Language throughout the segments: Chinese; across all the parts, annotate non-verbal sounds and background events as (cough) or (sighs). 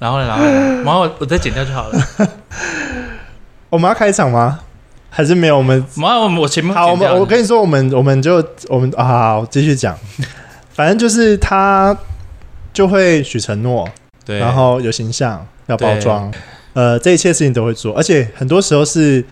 然后呢，然后然后我我再剪掉就好了。(laughs) 我们要开场吗？还是没有？我们我前面好，我们我跟你说，我们我们就我们啊，好，继续讲。反正就是他就会许承诺，对，然后有形象要包装，呃，这一切事情都会做，而且很多时候是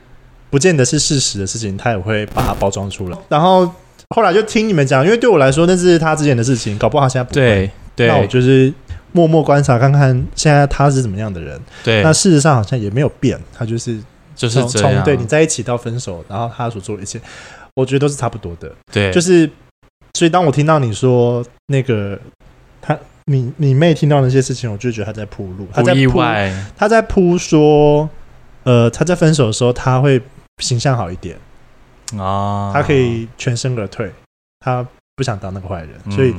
不见得是事实的事情，他也会把它包装出来。然后后来就听你们讲，因为对我来说那是他之前的事情，搞不好他现在不会。对对，那我就是默默观察看看现在他是怎么样的人。对，那事实上好像也没有变，他就是就是从对你在一起到分手，然后他所做的一切，我觉得都是差不多的。对，就是。所以，当我听到你说那个他，你你妹听到那些事情，我就觉得他在铺路，他在铺，他在铺说，呃，他在分手的时候他会形象好一点啊，他可以全身而退，他不想当那个坏人，所以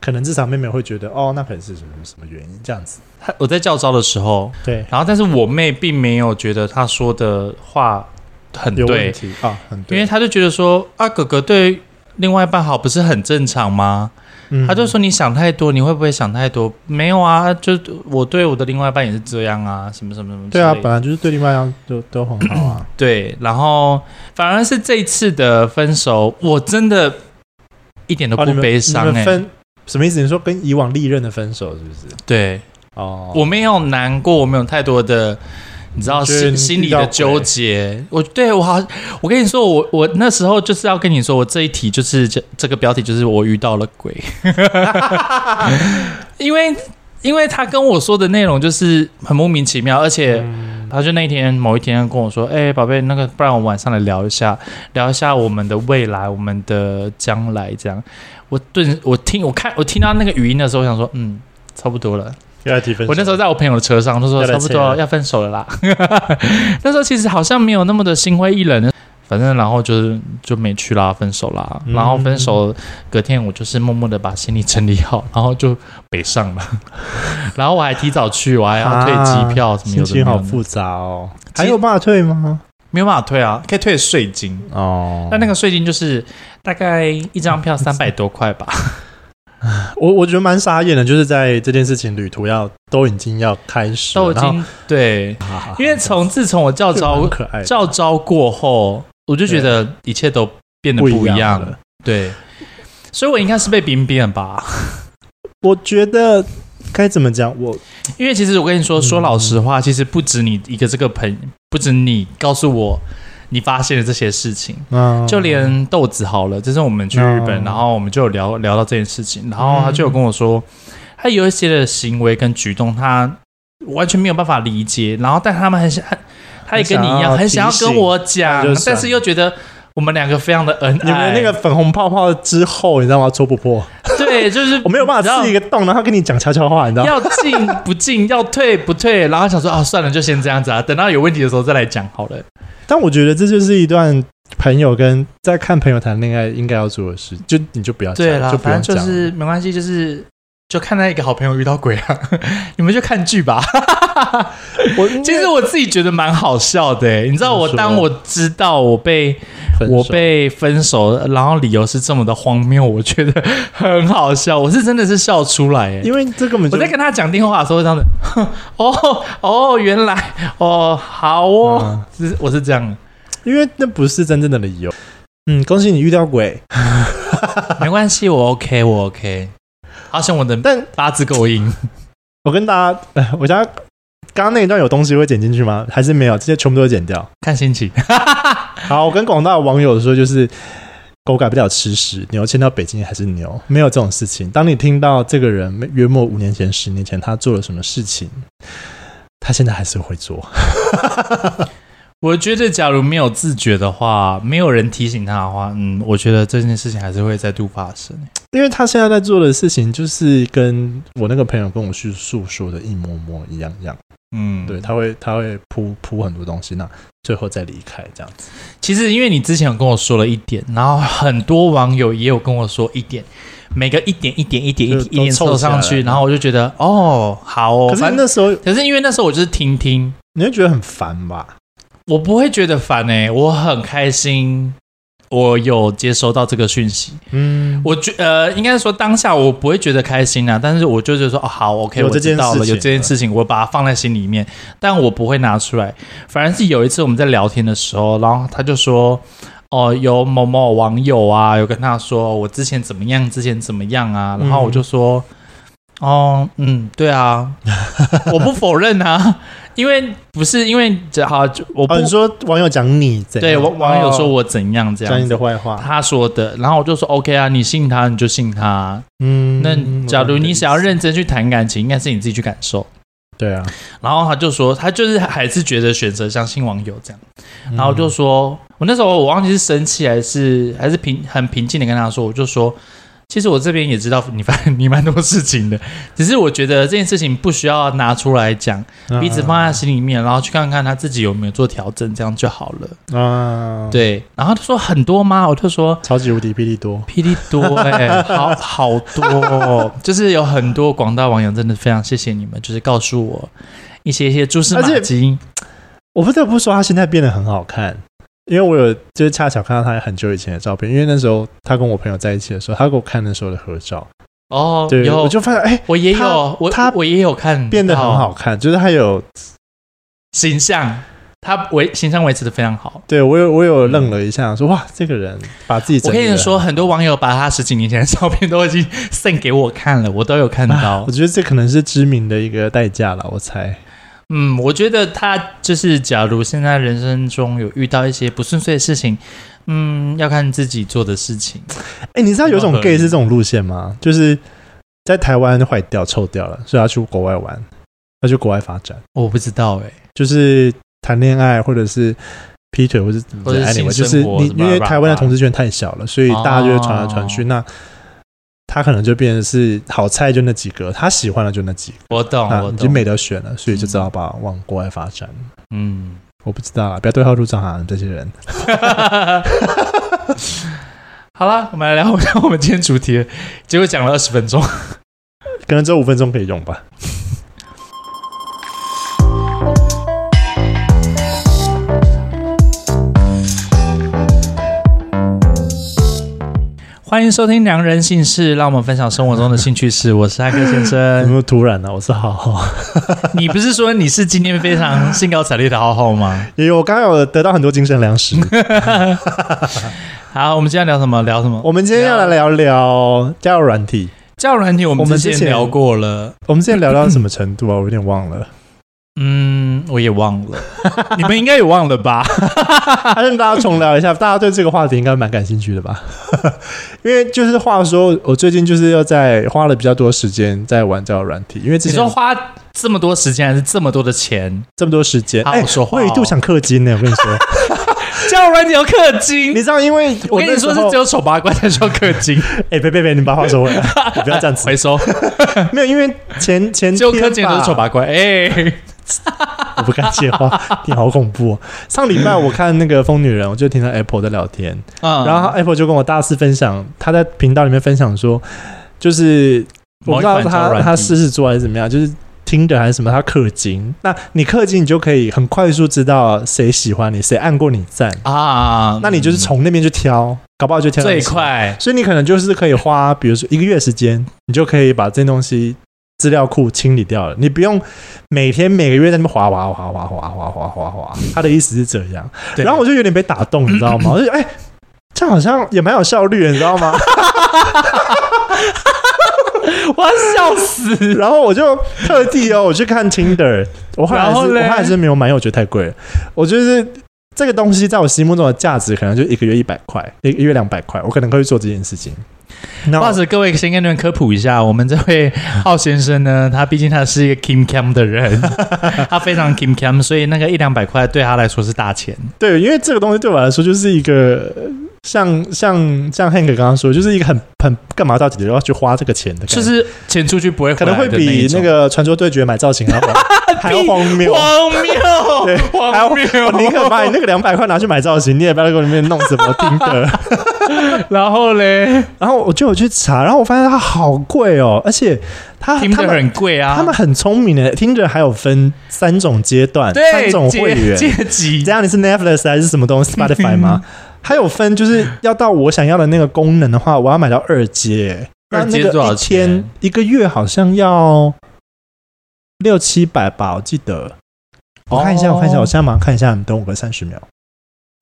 可能至少妹妹会觉得，哦，那可能是什么什么原因这样子。他我在教招的时候，对，然后但是我妹并没有觉得她说的话很对，啊，很对，因为他就觉得说啊，哥哥对。另外一半好不是很正常吗？嗯、他就说你想太多，你会不会想太多？没有啊，就我对我的另外一半也是这样啊，什么什么什么。对啊，本来就是对另外一半都都很好啊。对，然后反而是这一次的分手，我真的一点都不悲伤、欸。哦、分什么意思？你说跟以往历任的分手是不是？对，哦，我没有难过，我没有太多的。你知道心心里的纠结，我对我好，我跟你说，我我那时候就是要跟你说，我这一题就是这这个标题就是我遇到了鬼，(laughs) (laughs) 因为因为他跟我说的内容就是很莫名其妙，而且他就那天某一天跟我说，哎、欸，宝贝，那个不然我们晚上来聊一下，聊一下我们的未来，我们的将来，这样。我顿我听我看我听到那个语音的时候，我想说，嗯，差不多了。我那时候在我朋友的车上，他说差不多要分手了啦。(laughs) 那时候其实好像没有那么的心灰意冷，反正然后就是就没去啦，分手啦。然后分手隔天，我就是默默的把行李整理好，然后就北上了。(laughs) 然后我还提早去，我还要退机票什么的。心情好复杂哦，还有办法退吗？没有办法退啊，可以退税金哦。但那个税金就是大概一张票 (laughs) 三百多块吧。我我觉得蛮傻眼的，就是在这件事情旅途要都已经要开始，都已经对，(laughs) 因为从自从我教招教招过后，我就觉得一切都变得不一样了。对，所以我应该是被冰变吧？我觉得该怎么讲？我因为其实我跟你说说老实话，其实不止你一个这个朋友，不止你告诉我。你发现了这些事情，嗯，就连豆子好了，就是我们去日本，嗯、然后我们就有聊聊到这件事情，然后他就有跟我说，他有一些的行为跟举动，他完全没有办法理解，然后但他们很想，他也跟你一样，很想要跟我讲，但是又觉得我们两个非常的恩爱。你们那个粉红泡泡之后，你知道吗？戳不破。对，就是 (laughs) 我没有办法刺一个洞，然后跟你讲悄悄话，你知道吗？要进不进，要退不退，然后想说啊，算了，就先这样子啊，等到有问题的时候再来讲好了。但我觉得这就是一段朋友跟在看朋友谈恋爱应该要做的事，就你就不要讲，对啦，就不用讲，就是没关系，就是就看到一个好朋友遇到鬼啊，(laughs) 你们就看剧吧。我其实我自己觉得蛮好笑的，欸，你知道，我当我知道我被我被分手，然后理由是这么的荒谬，我觉得很好笑，我是真的是笑出来，欸，因为这根本就我在跟他讲电话的时候这样子，(laughs) 哦哦，原来哦好哦，是我是这样，因为那不是真正的理由。嗯，恭喜你遇到鬼，(laughs) 没关系，我 OK，我 OK，好像我的但八字够硬。(laughs) 我跟大家，我家。刚刚那一段有东西会剪进去吗？还是没有？这些全部都会剪掉，看心情。(laughs) 好，我跟广大的网友说，就是狗改不了吃屎，牛迁到北京还是牛，没有这种事情。当你听到这个人约莫五年前、十年前他做了什么事情，他现在还是会做。(laughs) 我觉得，假如没有自觉的话，没有人提醒他的话，嗯，我觉得这件事情还是会再度发生。因为他现在在做的事情，就是跟我那个朋友跟我去诉说的一模模一样样。嗯，对，他会他会铺铺很多东西，那最后再离开这样子。其实，因为你之前有跟我说了一点，然后很多网友也有跟我说一点，每个一点一点一点一点一点凑上去，然后我就觉得哦，好哦。可是那时候，可是因为那时候我就是听听，你会觉得很烦吧？我不会觉得烦哎、欸，我很开心。我有接收到这个讯息，嗯，我觉呃，应该说当下我不会觉得开心啊，但是我就觉得说，哦，好，OK，我知道了，有这件事情，我把它放在心里面，但我不会拿出来。反而是有一次我们在聊天的时候，然后他就说，哦，有某某网友啊，有跟他说我之前怎么样，之前怎么样啊，然后我就说，嗯、哦，嗯，对啊，(laughs) 我不否认啊。因为不是因为这好，我不、哦、你说网友讲你怎样，对网网友说我怎样这样讲你的坏话，他说的，然后我就说 OK 啊，你信他你就信他，嗯，那假如你想要认真去谈感情，应该是你自己去感受，对啊，然后他就说他就是还是觉得选择相信网友这样，然后就说我那时候我忘记是生气还是还是平很平静的跟他说，我就说。其实我这边也知道你发你蛮多事情的，(laughs) 只是我觉得这件事情不需要拿出来讲，彼此放在心里面，然后去看看他自己有没有做调整，这样就好了。啊，对。然后他说很多吗？我就说超级无敌霹雳多，霹雳多哎、(laughs) 欸，好好多、哦，就是有很多广大网友真的非常谢谢你们，就是告诉我一些一些蛛丝马迹。我不得不说，他现在变得很好看。因为我有就是恰巧看到他很久以前的照片，因为那时候他跟我朋友在一起的时候，他给我看那时候的合照。哦，对，有我就发现，哎，我也有，他我他我也有看，变得很好看，就是他有形象，他维形象维持的非常好。对我有我有愣了一下，说哇，这个人把自己整。我跟你说，很多网友把他十几年前的照片都已经 (laughs) send 给我看了，我都有看到。啊，我觉得这可能是知名的一个代价了，我猜。嗯，我觉得他就是，假如现在人生中有遇到一些不顺遂的事情，嗯，要看自己做的事情。哎、欸，你知道有种 gay 是这种路线吗？就是在台湾坏掉、臭掉了，所以要去国外玩，要去国外发展。我不知道哎、欸，就是谈恋爱，或者是劈腿，或者或者 anyway，就是你因为台湾的同志圈太小了，所以大家就会传来传去。哦、那他可能就变成是好菜就那几个，他喜欢的就那几个。我懂，我懂，已经没得选了，所以就只好把往国外发展。嗯，我不知道啊，不要对号入座啊，这些人。(laughs) 好了，我们来聊一下我们今天主题，结果讲了二十分钟，可能只有五分钟可以用吧。欢迎收听《良人姓氏》，让我们分享生活中的兴趣事。我是艾克先生。有没有突然呢、啊？我是浩浩。(laughs) 你不是说你是今天非常兴高采烈的浩浩吗？也有我刚刚有得到很多精神粮食。(laughs) 好，我们今天聊什么？聊什么？我们今天要来聊聊交友软体。交友软体，我们之前聊过了。我们之前聊到什么程度啊？我有点忘了。嗯，我也忘了，(laughs) 你们应该也忘了吧？(laughs) 还是大家重聊一下，大家对这个话题应该蛮感兴趣的吧？(laughs) 因为就是话说，我最近就是要在花了比较多时间在玩交友软体，因为之前你说花这么多时间还是这么多的钱？这么多时间，哎，我一度想氪金呢。我跟你说，交友软体要氪金，你知道？因为我跟你说是只有丑八怪才需要氪金。哎，别别别，你把话说回来，你不要这样子回收。没有，因为前前就氪金都是丑八怪，哎。(laughs) 我不敢接话，(laughs) 你好恐怖哦。上礼拜我看那个疯女人，我就听到 Apple 在聊天，嗯、然后 Apple 就跟我大肆分享，他在频道里面分享说，就是我不知道他他狮子座还是怎么样，就是听的还是什么，他氪金。那你氪金，你就可以很快速知道谁喜欢你，谁按过你赞啊。那你就是从那边去挑，搞不好就挑最快。所以你可能就是可以花，比如说一个月时间，你就可以把这东西。资料库清理掉了，你不用每天每个月在那边滑滑滑滑滑滑滑滑滑。他的意思是这样，然后我就有点被打动，你知道吗？(laughs) 我就哎，这好像也蛮有效率，你知道吗？我要笑死！然后我就特地哦，我去看 Tinder，我后来还是我还是没有买，因为我觉得太贵了。我觉得这个东西在我心目中的价值，可能就一个月一百块，一个月两百块，我可能可以做这件事情。不好意思，各位先跟你们科普一下，我们这位浩先生呢，他毕竟他是一个 Kim Cam 的人，(laughs) 他非常 Kim Cam，所以那个一两百块对他来说是大钱。对，因为这个东西对我来说就是一个像像像 Hank 刚刚说，就是一个很很干嘛到底要去花这个钱的，就是钱出去不会，可能会比那个传说对决买造型还要 (laughs) 还要荒谬，荒谬，对，荒谬。我宁可把你那个两百块拿去买造型，你也不要在里面弄什么听的。(laughs) 然后嘞，然后我就有去查，然后我发现它好贵哦，而且它听着很贵啊。他们很聪明的，听着还有分三种阶段，三种会员阶级。这样你是 Netflix 还是什么东西 Spotify 吗？(laughs) 还有分，就是要到我想要的那个功能的话，我要买到二阶。二阶多少钱？一个月好像要六七百吧，我记得。我看一下，我看一下，我现在马上看一下，你等我个三十秒。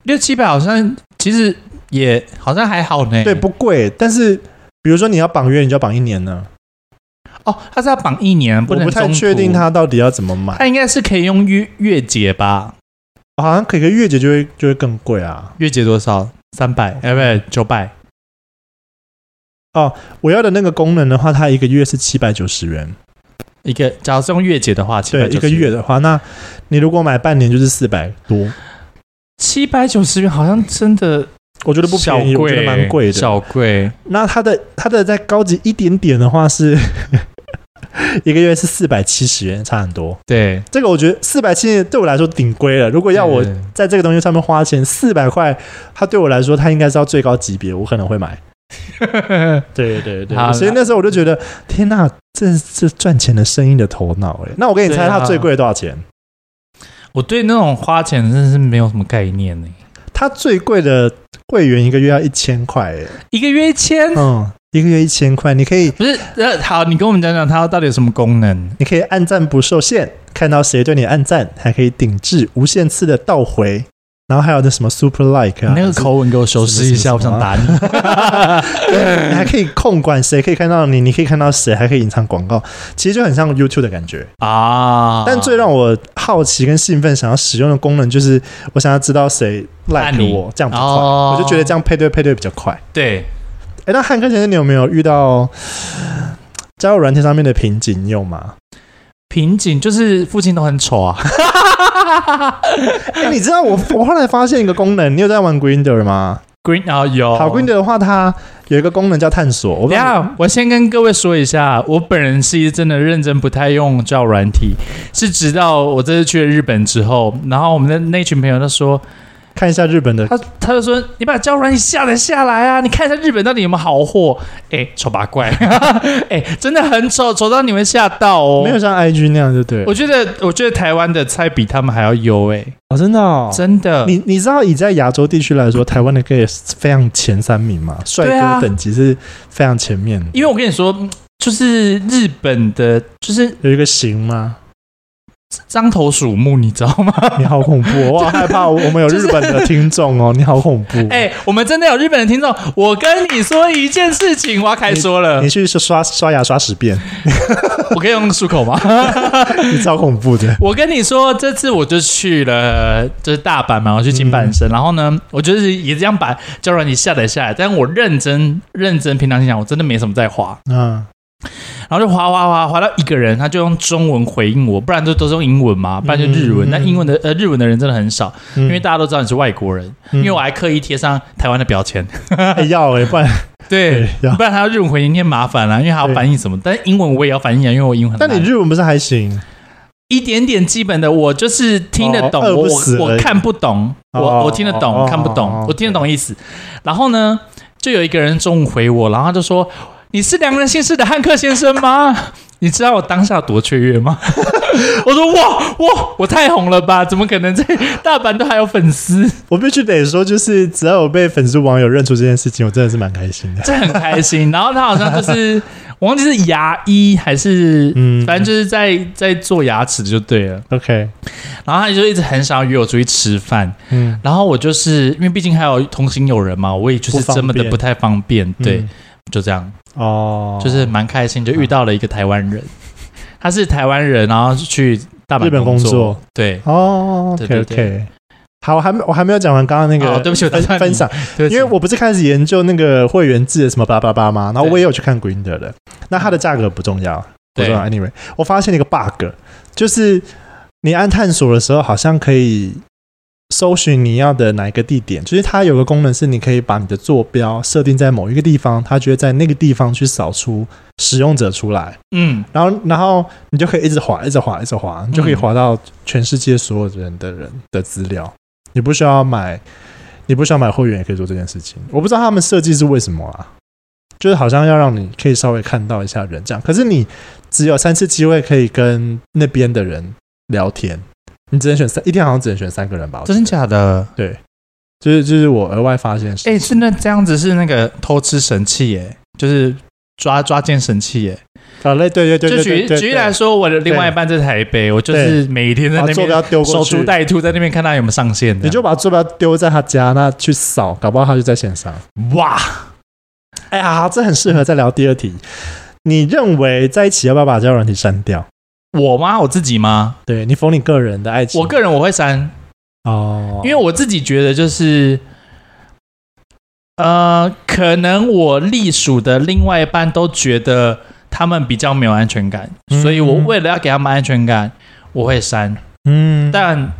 六七百好像其实也好像还好呢。对，不贵。但是比如说你要绑约，你就要绑一年呢。哦，他是要绑一年，不能我不太确定他到底要怎么买。他应该是可以用月月结吧？好像可以个月结就会就会更贵啊。月结多少？三百？哎，不对，九百。哦，我要的那个功能的话，它一个月是七百九十元。一个，假如是用月结的话，对，一个月的话，那你如果买半年就是四百多。七百九十元好像真的，我觉得不便宜，我觉得蛮贵的，小贵。那它的它的再高级一点点的话是 (laughs) 一个月是四百七十元，差很多。对，这个我觉得四百七十对我来说顶贵了。如果要我在这个东西上面花钱四百块，它对我来说它应该是要最高级别，我可能会买。(laughs) 对对对，所以那时候我就觉得，天哪，这是赚钱的生意的头脑哎。那我给你猜，它最贵多少钱？我对那种花钱真的是没有什么概念呢。它最贵的会员一个月要一千块哎，一个月一千？嗯，一个月一千块，你可以不是？呃，好，你跟我们讲讲它到底有什么功能？你可以按赞不受限，看到谁对你按赞，还可以顶置无限次的倒回。然后还有那什么 super like 啊，那个口吻给我修饰一下，我想打你。你 (laughs) 还可以控管谁可以看到你，你可以看到谁，还可以隐藏广告，其实就很像 YouTube 的感觉啊。但最让我好奇跟兴奋，想要使用的功能就是，我想要知道谁 like 我，这样比较快。我就觉得这样配对配对比较快。对。哎，那汉克先生，你有没有遇到交友软件上面的瓶颈？你有吗？瓶颈就是父亲都很丑啊。(laughs) 哎，你知道我我后来发现一个功能，你有在玩 Grinder 吗？Grindr 啊有。好，Grindr 的话，它有一个功能叫探索。我等下，我先跟各位说一下，我本人是真的认真不太用交友软体，是直到我这次去了日本之后，然后我们的那群朋友都说。看一下日本的，他他就说：“你把交友软件下载下来啊！你看一下日本到底有没有好货？哎，丑八怪，(laughs) 哎，真的很丑，丑到你会吓到哦。没有像 IG 那样，对不对？我觉得，我觉得台湾的菜比他们还要优哎！哦，真的，哦，真的。你你知道以在亚洲地区来说，台湾的 gay 非常前三名嘛？帅哥等级是非常前面的。因为我跟你说，就是日本的，就是有一个型吗？”獐头鼠目，你知道吗？(laughs) 你好恐怖，我好 (laughs) 害怕。我们有日本的听众哦，(laughs) 你好恐怖。哎，我们真的有日本的听众。我跟你说一件事情，我要开说了。你去刷刷牙刷十遍，我可以用漱口吗？你超恐怖的。我跟你说，这次我就去了，就是大阪嘛，我去金板神。然后呢，我就是也这样把交友软体下载下来，但我认真认真，平常心讲，我真的没什么在花。嗯。然后就滑滑滑滑到一个人，他就用中文回应我，不然就都是用英文嘛，不然就日文。那、嗯、英文的呃日文的人真的很少，嗯、因为大家都知道你是外国人。嗯、因为我还刻意贴上台湾的标签，嗯、(laughs) 要哎、欸，不然 (laughs) 对，不然他要日文回应，添麻烦了，因为他要翻译什么。但是英文我也要翻译啊，因为我英文很。但你日文不是还行？一点点基本的，我就是听得懂，哦、我我看不懂，哦、我我听得懂，哦、看不懂，哦、我听得懂意思。然后呢，就有一个人中午回我，然后他就说。你是良人姓氏的汉克先生吗？你知道我当下多雀跃吗？(laughs) 我说哇哇，我太红了吧？怎么可能在大阪都还有粉丝？我必须得说，就是只要我被粉丝网友认出这件事情，我真的是蛮开心的。这很开心。然后他好像就是我忘记是牙医还是嗯，反正就是在在做牙齿就对了。OK。然后他就一直很想要约我出去吃饭。嗯。然后我就是因为毕竟还有同行友人嘛，我也就是这么的不太方便。对。嗯就这样。哦，就是蛮开心，就遇到了一个台湾人，(laughs) 他是台湾人，然后去大阪工作，对。哦，OK OK，好，我还没我还没有讲完刚刚那个，对不起，我分分享，(laughs) 因为我不是开始研究那个会员制的什么八八八吗？然后我也有去看 Grindr 的，那它的价格不重要，不重要，Anyway，我发现了一个 bug，就是你按探索的时候，好像可以。搜寻你要的哪一个地点，就是它有个功能是你可以把你的坐标设定在某一个地方，它就会在那个地方去扫出使用者出来。嗯，然后然后你就可以一直滑，一直滑，一直滑，你就可以滑到全世界所有人的人的资料。你不需要买，你不需要买会员也可以做这件事情。我不知道他们设计是为什么啊，就是好像要让你可以稍微看到一下人这样，可是你只有三次机会可以跟那边的人聊天。你只能选三，一天好像只能选三个人吧？真的假的？对，就是就是我额外发现。哎，真的这样子是那个偷吃神器耶，就是抓抓奸神器耶。好嘞，对对对，就举举例来说，我的另外一半在台北，我就是每一天在那边守株待兔，在那边看他有没有上线。你就把坐标丢在他家，那去扫，搞不好他就在线上。哇，哎呀，这很适合再聊第二题。你认为在一起要不要把交友软体删掉？我吗？我自己吗？对，你否你个人的爱情？我个人我会删哦，因为我自己觉得就是。呃，可能我隶属的另外一半都觉得他们比较没有安全感，嗯、所以我为了要给他们安全感，我会删。嗯，但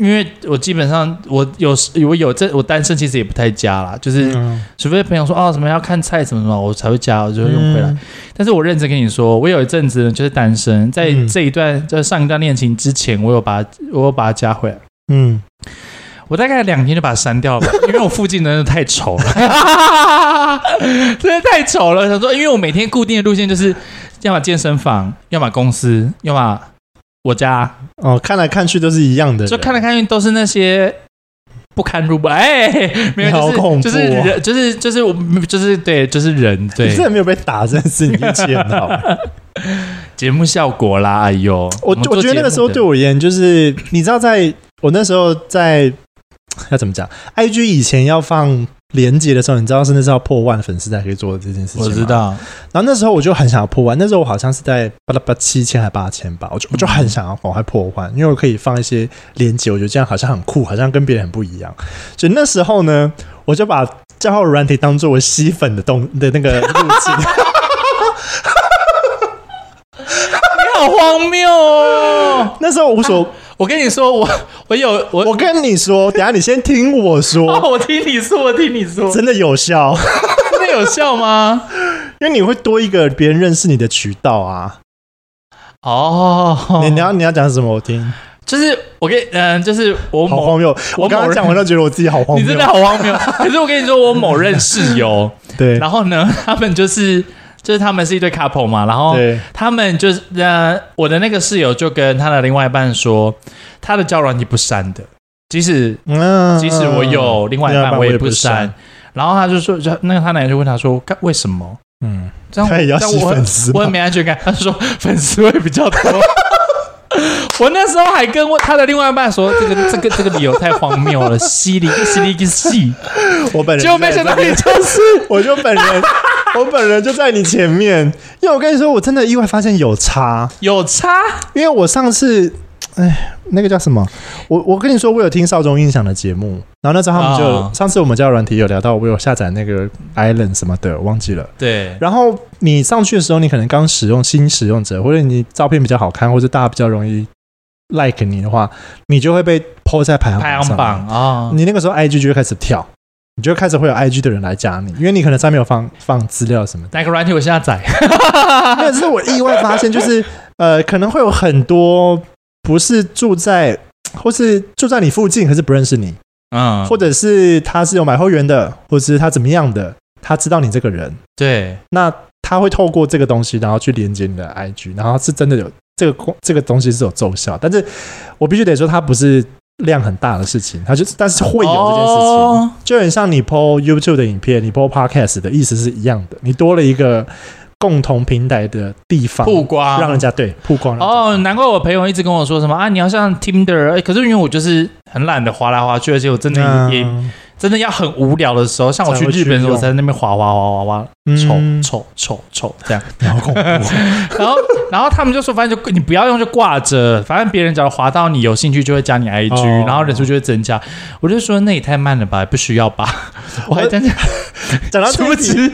因为我基本上我有我有这我单身其实也不太加啦，就是、嗯、除非朋友说啊什么要看菜什么什么，我才会加，我就会用回来。嗯、但是我认真跟你说，我有一阵子就是单身，在这一段在上一段恋情之前，我有把我有把它加回来。嗯。我大概两天就把它删掉了，(laughs) 因为我附近真的太丑了，真的太丑了。想说，因为我每天固定的路线就是，要么健身房，要么公司，要么我家。哦，看来看去都是一样的，就看来看去都是那些不堪入目。哎，没有，就是就是人，就是就是我，就是对，就是人。对，你真的没有被打，真的是你运气很好。(laughs) 节目效果啦，哎呦，我我，我觉得那个时候对我而言，就是你知道，在我那时候在。要怎么讲？IG 以前要放连接的时候，你知道是那时候破万粉丝才可以做的这件事情。我知道。然后那时候我就很想要破万，那时候我好像是在八八七千还八千吧，我就我就很想要赶快破万，因为我可以放一些连接，我觉得这样好像很酷，好像跟别人很不一样。所以那时候呢，我就把账号软体当做我吸粉的动的那个路径。(laughs) 你好荒谬哦！(laughs) 那时候我说。我跟你说，我我有我我跟你说，等下你先听我说。(laughs) 哦，我听你说，我听你说，真的有效，(laughs) 真的有效吗？因为你会多一个别人认识你的渠道啊。哦，你你要你要讲什么？我听。就是我跟嗯，就是我某好荒谬。我刚刚讲完都觉得我自己好荒谬，你真的好荒谬。可是我跟你说，我某任室友，(laughs) 对，然后呢，他们就是。就是他们是一对 couple 嘛，然后他们就是呃，我的那个室友就跟他的另外一半说，他的交友软体不删的，即使嗯，即使我有另外一半，我也不删。然后他就说，就那个他奶奶就问他说，干为什么？嗯，这样他也要吸粉丝，我很没安全感。他就说粉丝会比较多。(laughs) 我那时候还跟他的另外一半说，这个这个这个理由太荒谬了，稀里稀里个稀。(laughs) 我本人就没想到你就是，(laughs) 我就本人。(laughs) 我本人就在你前面，因为我跟你说，我真的意外发现有差，有差。因为我上次，哎，那个叫什么？我我跟你说，我有听少中音响的节目，然后那时候他们就、哦、上次我们交友软体有聊到，我有下载那个 Island 什么的，忘记了。对。然后你上去的时候，你可能刚使用新使用者，或者你照片比较好看，或者大家比较容易 like 你的话，你就会被 po 在排行榜上。排行榜啊！哦、你那个时候 IG 就会开始跳。你就开始会有 IG 的人来加你，因为你可能上面有放放资料什么的。哪个软体我下载？(laughs) 但是我意外发现，就是呃，可能会有很多不是住在，或是住在你附近，可是不认识你，嗯，或者是他是有买会员的，或者是他怎么样的，他知道你这个人，对，那他会透过这个东西，然后去连接你的 IG，然后是真的有这个这个东西是有奏效，但是我必须得说，他不是。量很大的事情，它就但是会有这件事情，哦、就很像你 po YouTube 的影片，你 po Podcast 的意思是一样的，你多了一个共同平台的地方，曝光，让人家对曝光。哦，难怪我朋友一直跟我说什么啊，你要像 Tinder，欸，可是因为我就是很懒得滑来滑去，而且我真的也。嗯真的要很无聊的时候，像我去日本的时候，我在那边滑滑滑滑滑，丑丑丑丑这样，好恐怖。(laughs) 然后，然后他们就说，反正就你不要用，就挂着，反正别人只要滑到你有兴趣，就会加你 IG，、哦、然后人数就会增加。我就说那也太慢了吧，不需要吧？(laughs) 我还在讲 (laughs) 讲到初级，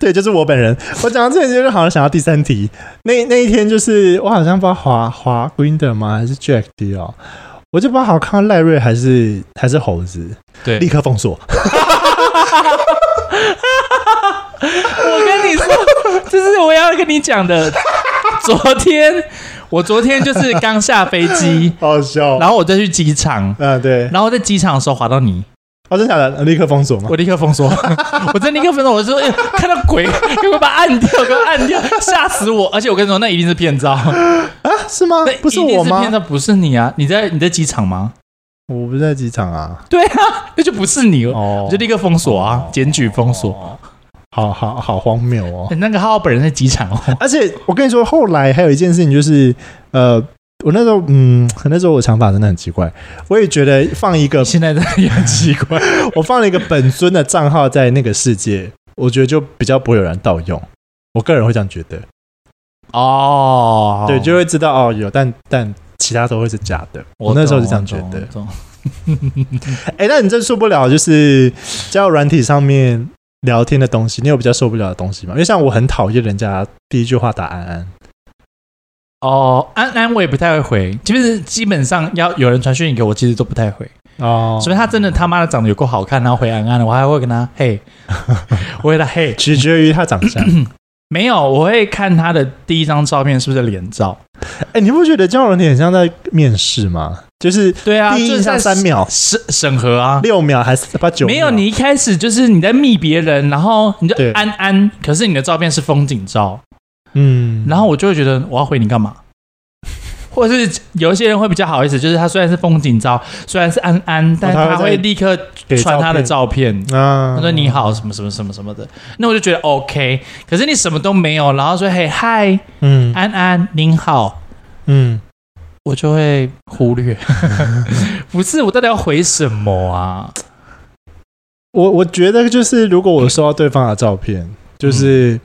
对，就是我本人。我讲到这里就是好像想到第三题，那那一天就是我好像不知道滑滑 Grindr 吗，还是 Jack D 哦。我就不好看赖瑞还是还是猴子，对，立刻封锁。(laughs) 我跟你说，这是我要跟你讲的。昨天我昨天就是刚下飞机，好笑。然后我再去机场，嗯，对。然后在机场的时候滑到你。哦，真的假的？立刻封锁吗？我立刻封锁，(laughs) 我真立刻封锁。我就说，哎，看到鬼，给我把它按掉，给我按掉，吓死我！而且我跟你说，那一定是骗照啊？是吗？不是我吗？骗的不是你啊？你在你在机场吗？我不在机场啊。对啊，(laughs) 那就不是你，哦我就立刻封锁啊，检举封锁。好好好荒谬哦！(laughs) 那个浩浩本人在机场哦，(laughs) 而且我跟你说，后来还有一件事情就是，呃，我那时候，嗯，那时候我想法真的很奇怪，我也觉得放一个，现在也很奇怪，我放了一个本尊的账号在那个世界，我觉得就比较不会有人盗用。我个人会这样觉得。哦，对，就会知道哦，有，但但其他都会是假的。我，我那时候是这样觉得。(laughs) 哎、欸，那你真受不了，就是交友软体上面。聊天的东西，你有比较受不了的东西吗？因为像我很讨厌人家第一句话打安安。哦，安安我也不太会回，就是基本上要有人传讯给我，其实都不太回。哦，所以他真的他妈的长得有够好看，然后回安安的，我还会跟他嘿，我会他嘿，取决于他长相。(laughs) 没有，我会看他的第一张照片是不是脸照。哎、欸，你不觉得交友软体很像在面试吗？就是对啊，第一印象三秒审审核啊，六秒还是八九？没有，你一开始就是你在密别人，然后你就安安，可是你的照片是风景照，嗯，然后我就会觉得我要回你干嘛？或者是有一些人会比较好意思，就是他虽然是风景照，虽然是安安，但他会立刻传他的照片啊，他说你好什么什么什么什么的，那我就觉得 OK。可是你什么都没有，然后说嘿嗨，嗯，安安您好，嗯。我就会忽略，(laughs) 不是我到底要回什么啊？我我觉得就是，如果我收到对方的照片，就是。嗯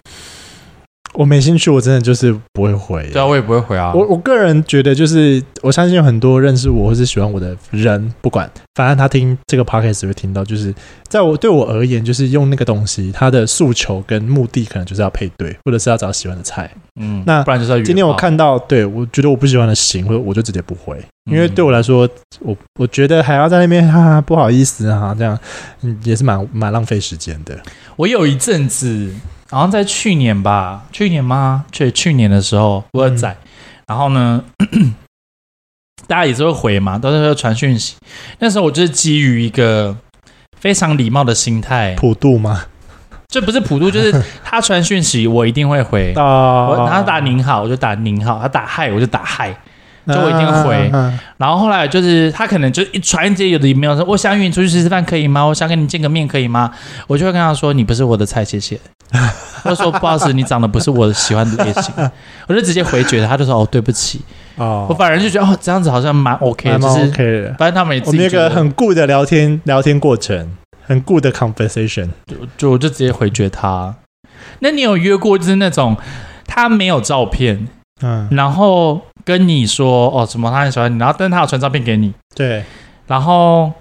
我没兴趣，我真的就是不会回。对啊，我也不会回啊。我我个人觉得，就是我相信有很多认识我或是喜欢我的人，不管反正他听这个 podcast 会听到，就是在我对我而言，就是用那个东西，他的诉求跟目的可能就是要配对，或者是要找喜欢的菜。嗯，那不然就是要。今天我看到，对我觉得我不喜欢的行，或者我就直接不回，因为对我来说，我我觉得还要在那边哈哈不好意思哈，这样嗯也是蛮蛮浪费时间的。我有一阵子。好像在去年吧，去年吗？去去年的时候我在，嗯、然后呢，(clears throat) 大家也是会回嘛，都是会传讯息。那时候我就是基于一个非常礼貌的心态，普度吗？这不是普度，就是 (laughs) 他传讯息我一定会回。哦，他打您好，我就打您好；他打嗨，我就打嗨。就我一定会回，然后后来就是他可能就一传一些有的没有说，我想约你出去吃吃饭可以吗？我想跟你见个面可以吗？我就会跟他说，你不是我的菜，谢谢。(laughs) 他说不好意思，你长得不是我喜欢的类型，(laughs) 我就直接回绝他，就说哦对不起。哦，我反而就觉得哦这样子好像蛮 OK，蛮 OK 的。反正他们也自己我们那个很 good 的聊天聊天过程，很 good 的 conversation，就就我就直接回绝他。那你有约过就是那种他没有照片？嗯，然后跟你说哦，什么他很喜欢你，然后但是他有传照片给你，对，然后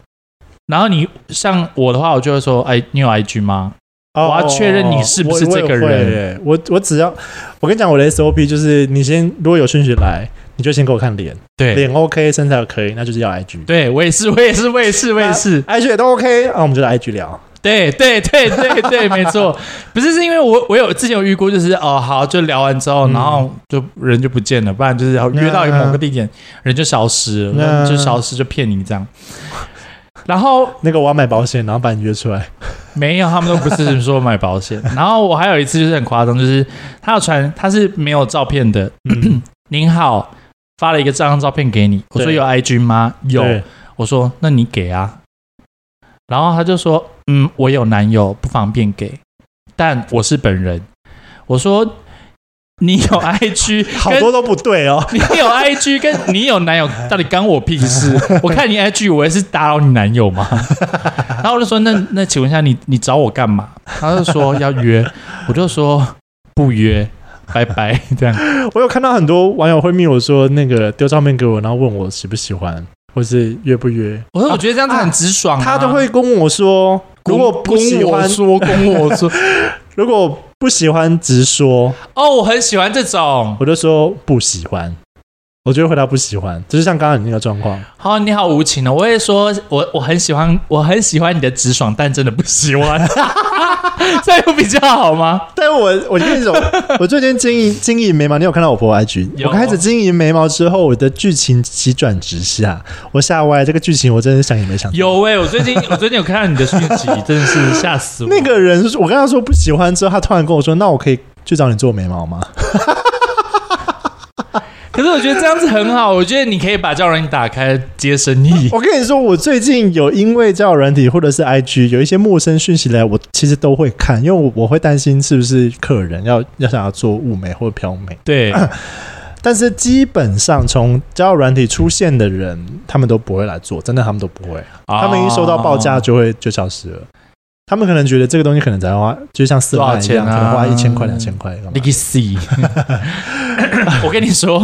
然后你像我的话，我就会说，哎，你有 IG 吗？哦、我要确认你是不是这个人。我我，我只要我跟你讲，我的 SOP 就是，你先如果有顺序来，你就先给我看脸，对，脸 OK，身材可以，那就是要 IG。对，我也是，我也是，我也是，我也是，IG 也都 OK，那我们就来 IG 聊。对对对对对，没错，不是是因为我我有之前有遇过，就是哦好，就聊完之后，然后就人就不见了，不然就是要约到某个地点，人就消失了，就消失就骗你这样。然后那个我要买保险，然后把你约出来，没有，他们都不是说买保险。(laughs) 然后我还有一次就是很夸张，就是他要传，他是没有照片的。(clears throat) 您好，发了一个这张照片给你，我说有 IG 吗？有，我说那你给啊。然后他就说：“嗯，我有男友，不方便给，但我是本人。”我说：“你有 IG，(laughs) 好多都不对哦。(laughs) 你有 IG，跟你有男友到底干我屁事？(laughs) 我看你 IG，我也是打扰你男友吗？”然后我就说：“那那请问一下，你你找我干嘛？”他就说要约，我就说不约，拜拜。这样，我有看到很多网友会密我说那个丢照片给我，然后问我喜不喜欢。或是约不约？我说我觉得这样子很直爽，啊啊，他都会跟我说，如果不喜欢说，跟我说，如果不喜欢直说。哦，我很喜欢这种，我就说不喜欢。我就会回答不喜欢，就是像刚刚你那个状况。好，你好无情哦！我也说我我很喜欢，我很喜欢你的直爽，但真的不喜欢。(laughs) 这样有比较好吗？但我我跟你说，(laughs) 我最近经营经营眉毛，你有看到我婆 IG？我开始经营眉毛之后，我的剧情急转直下，我吓歪。这个剧情我真的想也没想到。有哎、欸，我最近我最近有看到你的讯息，(laughs) 真的是吓死我。那个人，我跟他说不喜欢之后，他突然跟我说：“那我可以去找你做眉毛吗？”可是我觉得这样子很好，我觉得你可以把交友软体打开接生意。(laughs) 我跟你说，我最近有因为交友软体或者是 IG 有一些陌生讯息来，我其实都会看，因为我我会担心是不是客人要要想要做物美或者漂美。对，(clears throat) 但是基本上从交友软体出现的人，他们都不会来做，真的他们都不会，他们一收到报价就会就消失了。他们可能觉得这个东西可能才花，就像四万一样，可能花一千块、两千块。你去死！(laughs) 我跟你说，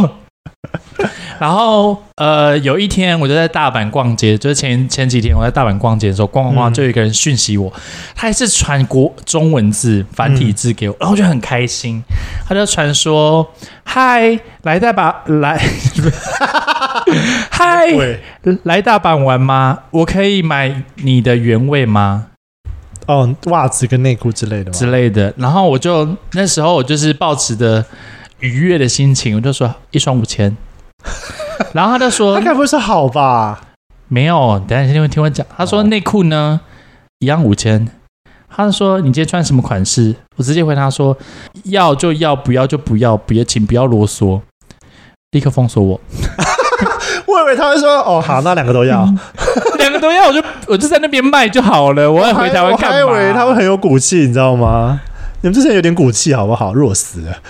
(laughs) 然后呃，有一天我就在大阪逛街，就是前前几天我在大阪逛街的时候，逛逛逛，就有一个人讯息我，他还是传国中文字繁体字给我，然后我就很开心，他就传说：“嗨，来大阪来，(laughs) 嗨，来大阪玩吗？我可以买你的原味吗？”哦，袜子跟内裤之类的之类的，然后我就那时候我就是抱持着愉悦的心情，我就说一双五千，(laughs) 然后他就说，他该不会是好吧？没有，等一下先听我讲。他说内裤呢一样五千，他就说你今天穿什么款式？我直接回他说要就要，不要就不要，别请不要啰嗦，立刻封锁我。(laughs) 我以为他会说哦好，那两个都要，两个都要，我就我就在那边卖就好了。我要回台湾干嘛？我还以为他会很有骨气，你知道吗？你们之前有点骨气好不好？弱死了，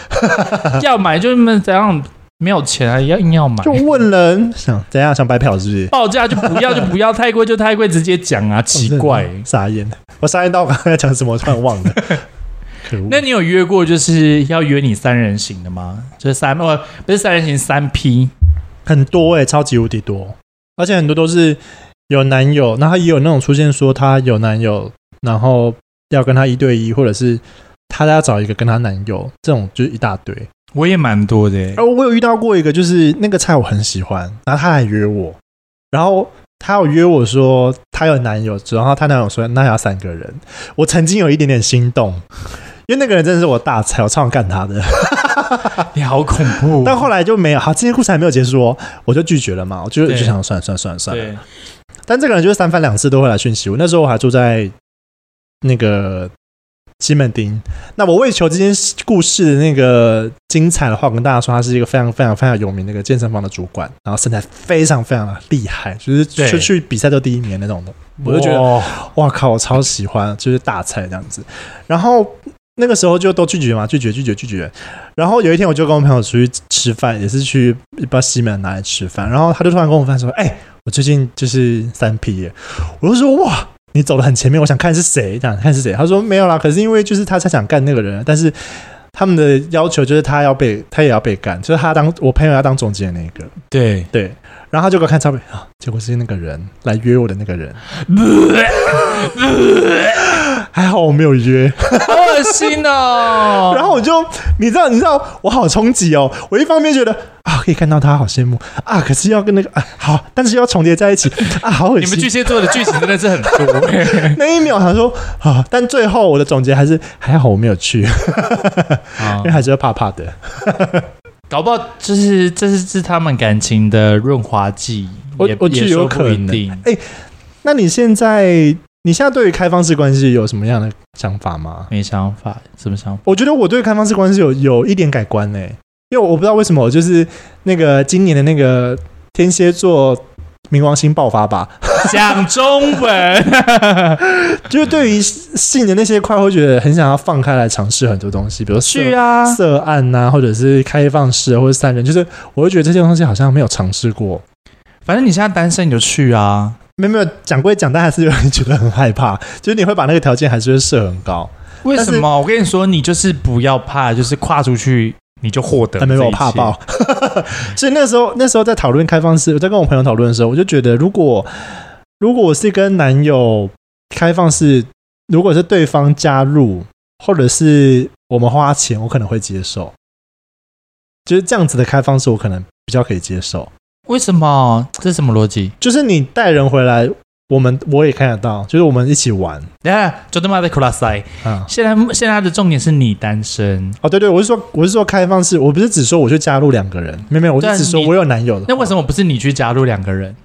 要买就那么怎样？没有钱啊，要硬要买。就问人想怎样想白嫖是不是？报价就不要就不要，太贵就太贵，直接讲啊！奇怪、欸，傻眼。我傻眼到我刚才要讲什么，我突然忘了。那你有约过就是要约你三人行的吗？就是三哦，不是三人行，三 P。很多哎、欸，超级无敌多，而且很多都是有男友，那他也有那种出现说他有男友，然后要跟他一对一，或者是他要找一个跟她男友，这种就是一大堆。我也蛮多的、欸，而我有遇到过一个，就是那个菜我很喜欢，然后她还约我，然后她有约我说她有男友，然后她男友说那要三个人，我曾经有一点点心动。(laughs) 因为那个人真的是我大菜，我超想干他的。你好恐怖！但后来就没有，好，这些故事还没有结束哦，我就拒绝了嘛。我就就想算了算了算了算了。对。但这个人就是三番两次都会来讯息我。那时候我还住在那个西门町。那我为求这件故事的那个精彩的话，我跟大家说，他是一个非常非常非常有名的一个健身房的主管，然后身材非常非常的厉害，就是出去比赛都第一名那种的。我就觉得，哇靠，我超喜欢，就是大菜这样子。然后。那个时候就都拒绝嘛，拒绝拒绝拒绝。然后有一天，我就跟我朋友出去吃饭，也是去不知道西门哪里吃饭。然后他就突然跟我分说：“哎、欸，我最近就是三 P 耶。”我就说：“哇，你走的很前面，我想看是谁，这样看是谁。”他说：“没有啦，可是因为就是他才想干那个人，但是他们的要求就是他要被他也要被干，就是他当我朋友要当总监的那个。”对对。然后他就给我看照片啊，结果是那个人来约我的那个人。(laughs) 还好我没有约，好恶心哦。(laughs) 然后我就，你知道，你知道，我好冲击哦。我一方面觉得啊，可以看到他，好羡慕啊。可是要跟那个啊，好，但是要重叠在一起啊，好恶心。你们巨蟹座的剧情真的是很多。(laughs) 那一秒他说啊，但最后我的总结还是还好我没有去，(laughs) 因为还是会怕怕的。搞不好就是这是是他们感情的润滑剂，我我觉得有可能。哎，那你现在？你现在对于开放式关系有什么样的想法吗？没想法，什么想法？我觉得我对开放式关系有有一点改观呢、欸，因为我不知道为什么，我就是那个今年的那个天蝎座冥王星爆发吧，讲中文，(laughs) 就是对于性的那些块，会觉得很想要放开来尝试很多东西，比如去啊色案呐、啊，或者是开放式或者三人，就是我会觉得这些东西好像没有尝试过。反正你现在单身，你就去啊。没有没有讲归讲，但还是有人觉得很害怕，(laughs) 就是你会把那个条件还是会设很高。为什么？我跟你说，你就是不要怕，就是跨出去你就获得。没有怕爆，(laughs) 所以那时候那时候在讨论开放式，我在跟我朋友讨论的时候，我就觉得，如果如果我是跟男友开放式，如果是对方加入，或者是我们花钱，我可能会接受。就是这样子的开放式，我可能比较可以接受。为什么？这是什么逻辑？就是你带人回来，我们我也看得到，就是我们一起玩。等下，就他妈的克拉塞。啊，现在现在的重点是你单身。哦，对对，我是说我是说开放式，我不是只说我去加入两个人，没有没有，我是只说我有男友的。那为什么不是你去加入两个人？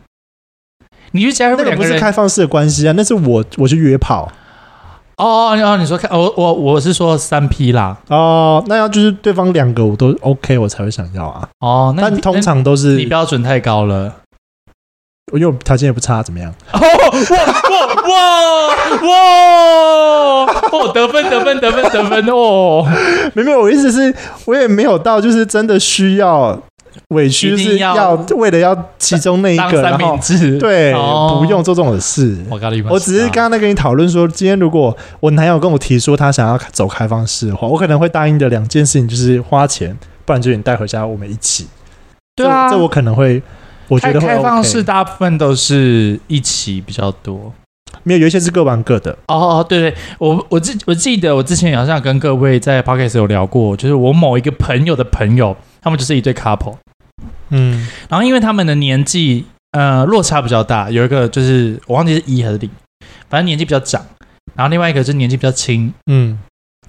你去加入两个人，那个不是开放式的关系啊，那是我我去约炮。哦哦，你说看，我我我是说三 P 啦。哦，那要就是对方两个我都 OK，我才会想要啊。哦，那但通常都是你标准太高了。因为我条件也不差，怎么样？哦哇哇哇哇！哦，得分得分得分得分哦！(laughs) 没有，我意思是，我也没有到就是真的需要委屈，是要为了要其中那一个，然后对，不用做这种事。我只是刚刚在跟你讨论说，今天如果我男友跟我提说他想要走开放式的话，我可能会答应的两件事情就是花钱，不然就你带回家，我们一起。对啊，这我可能会。我觉得开放式大部分都是一起比较多，没有，有一些是各玩各的。哦哦，对对，我我记我记得我之前好像跟各位在 Podcast 有聊过，就是我某一个朋友的朋友，他们就是一对 couple，嗯，然后因为他们的年纪呃落差比较大，有一个就是我忘记是一还是零，反正年纪比较长，然后另外一个就是年纪比较轻，嗯，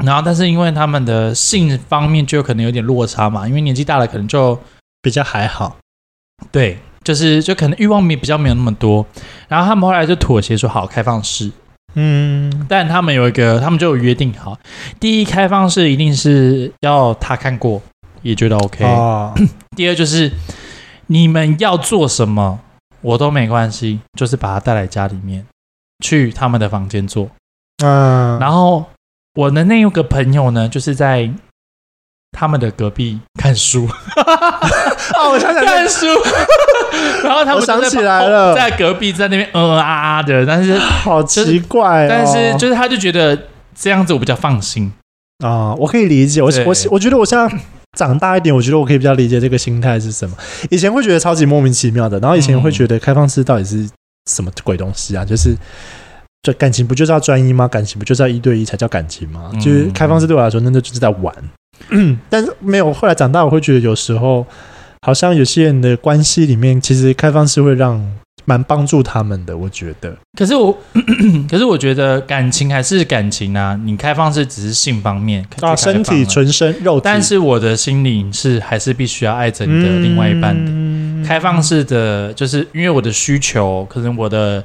然后但是因为他们的性方面就有可能有点落差嘛，因为年纪大了可能就比较还好，对。就是就可能欲望没比较没有那么多，然后他们后来就妥协说好开放式，嗯，但他们有一个，他们就有约定好，第一开放式一定是要他看过也觉得 OK，哦，(coughs) 第二就是你们要做什么我都没关系，就是把他带来家里面去他们的房间做，嗯，然后我的那个朋友呢，就是在。他们的隔壁看书，(laughs) 哦，我想想 (laughs) 看书，(laughs) 然后他们想起来了，在隔壁在那边嗯啊啊的，但是 (sighs) 好奇怪，但是就是他就觉得这样子我比较放心。啊，我可以理解，我我我觉得我现在长大一点，我觉得我可以比较理解这个心态是什么。以前会觉得超级莫名其妙的，然后以前会觉得开放式到底是什么鬼东西啊？就是这感情不就是要专一吗？感情不就是要一对一才叫感情吗？就是开放式对我来说，那就就是在玩。嗯，(clears throat) 但是没有。后来长大，我会觉得有时候好像有些人的关系里面，其实开放式会让蛮帮助他们的。我觉得，可是我，(clears throat) 可是我觉得感情还是感情啊。你开放式只是性方面啊，身体、纯身、肉体，但是我的心灵是还是必须要爱着你的另外一半的。嗯、开放式的就是因为我的需求，可能我的。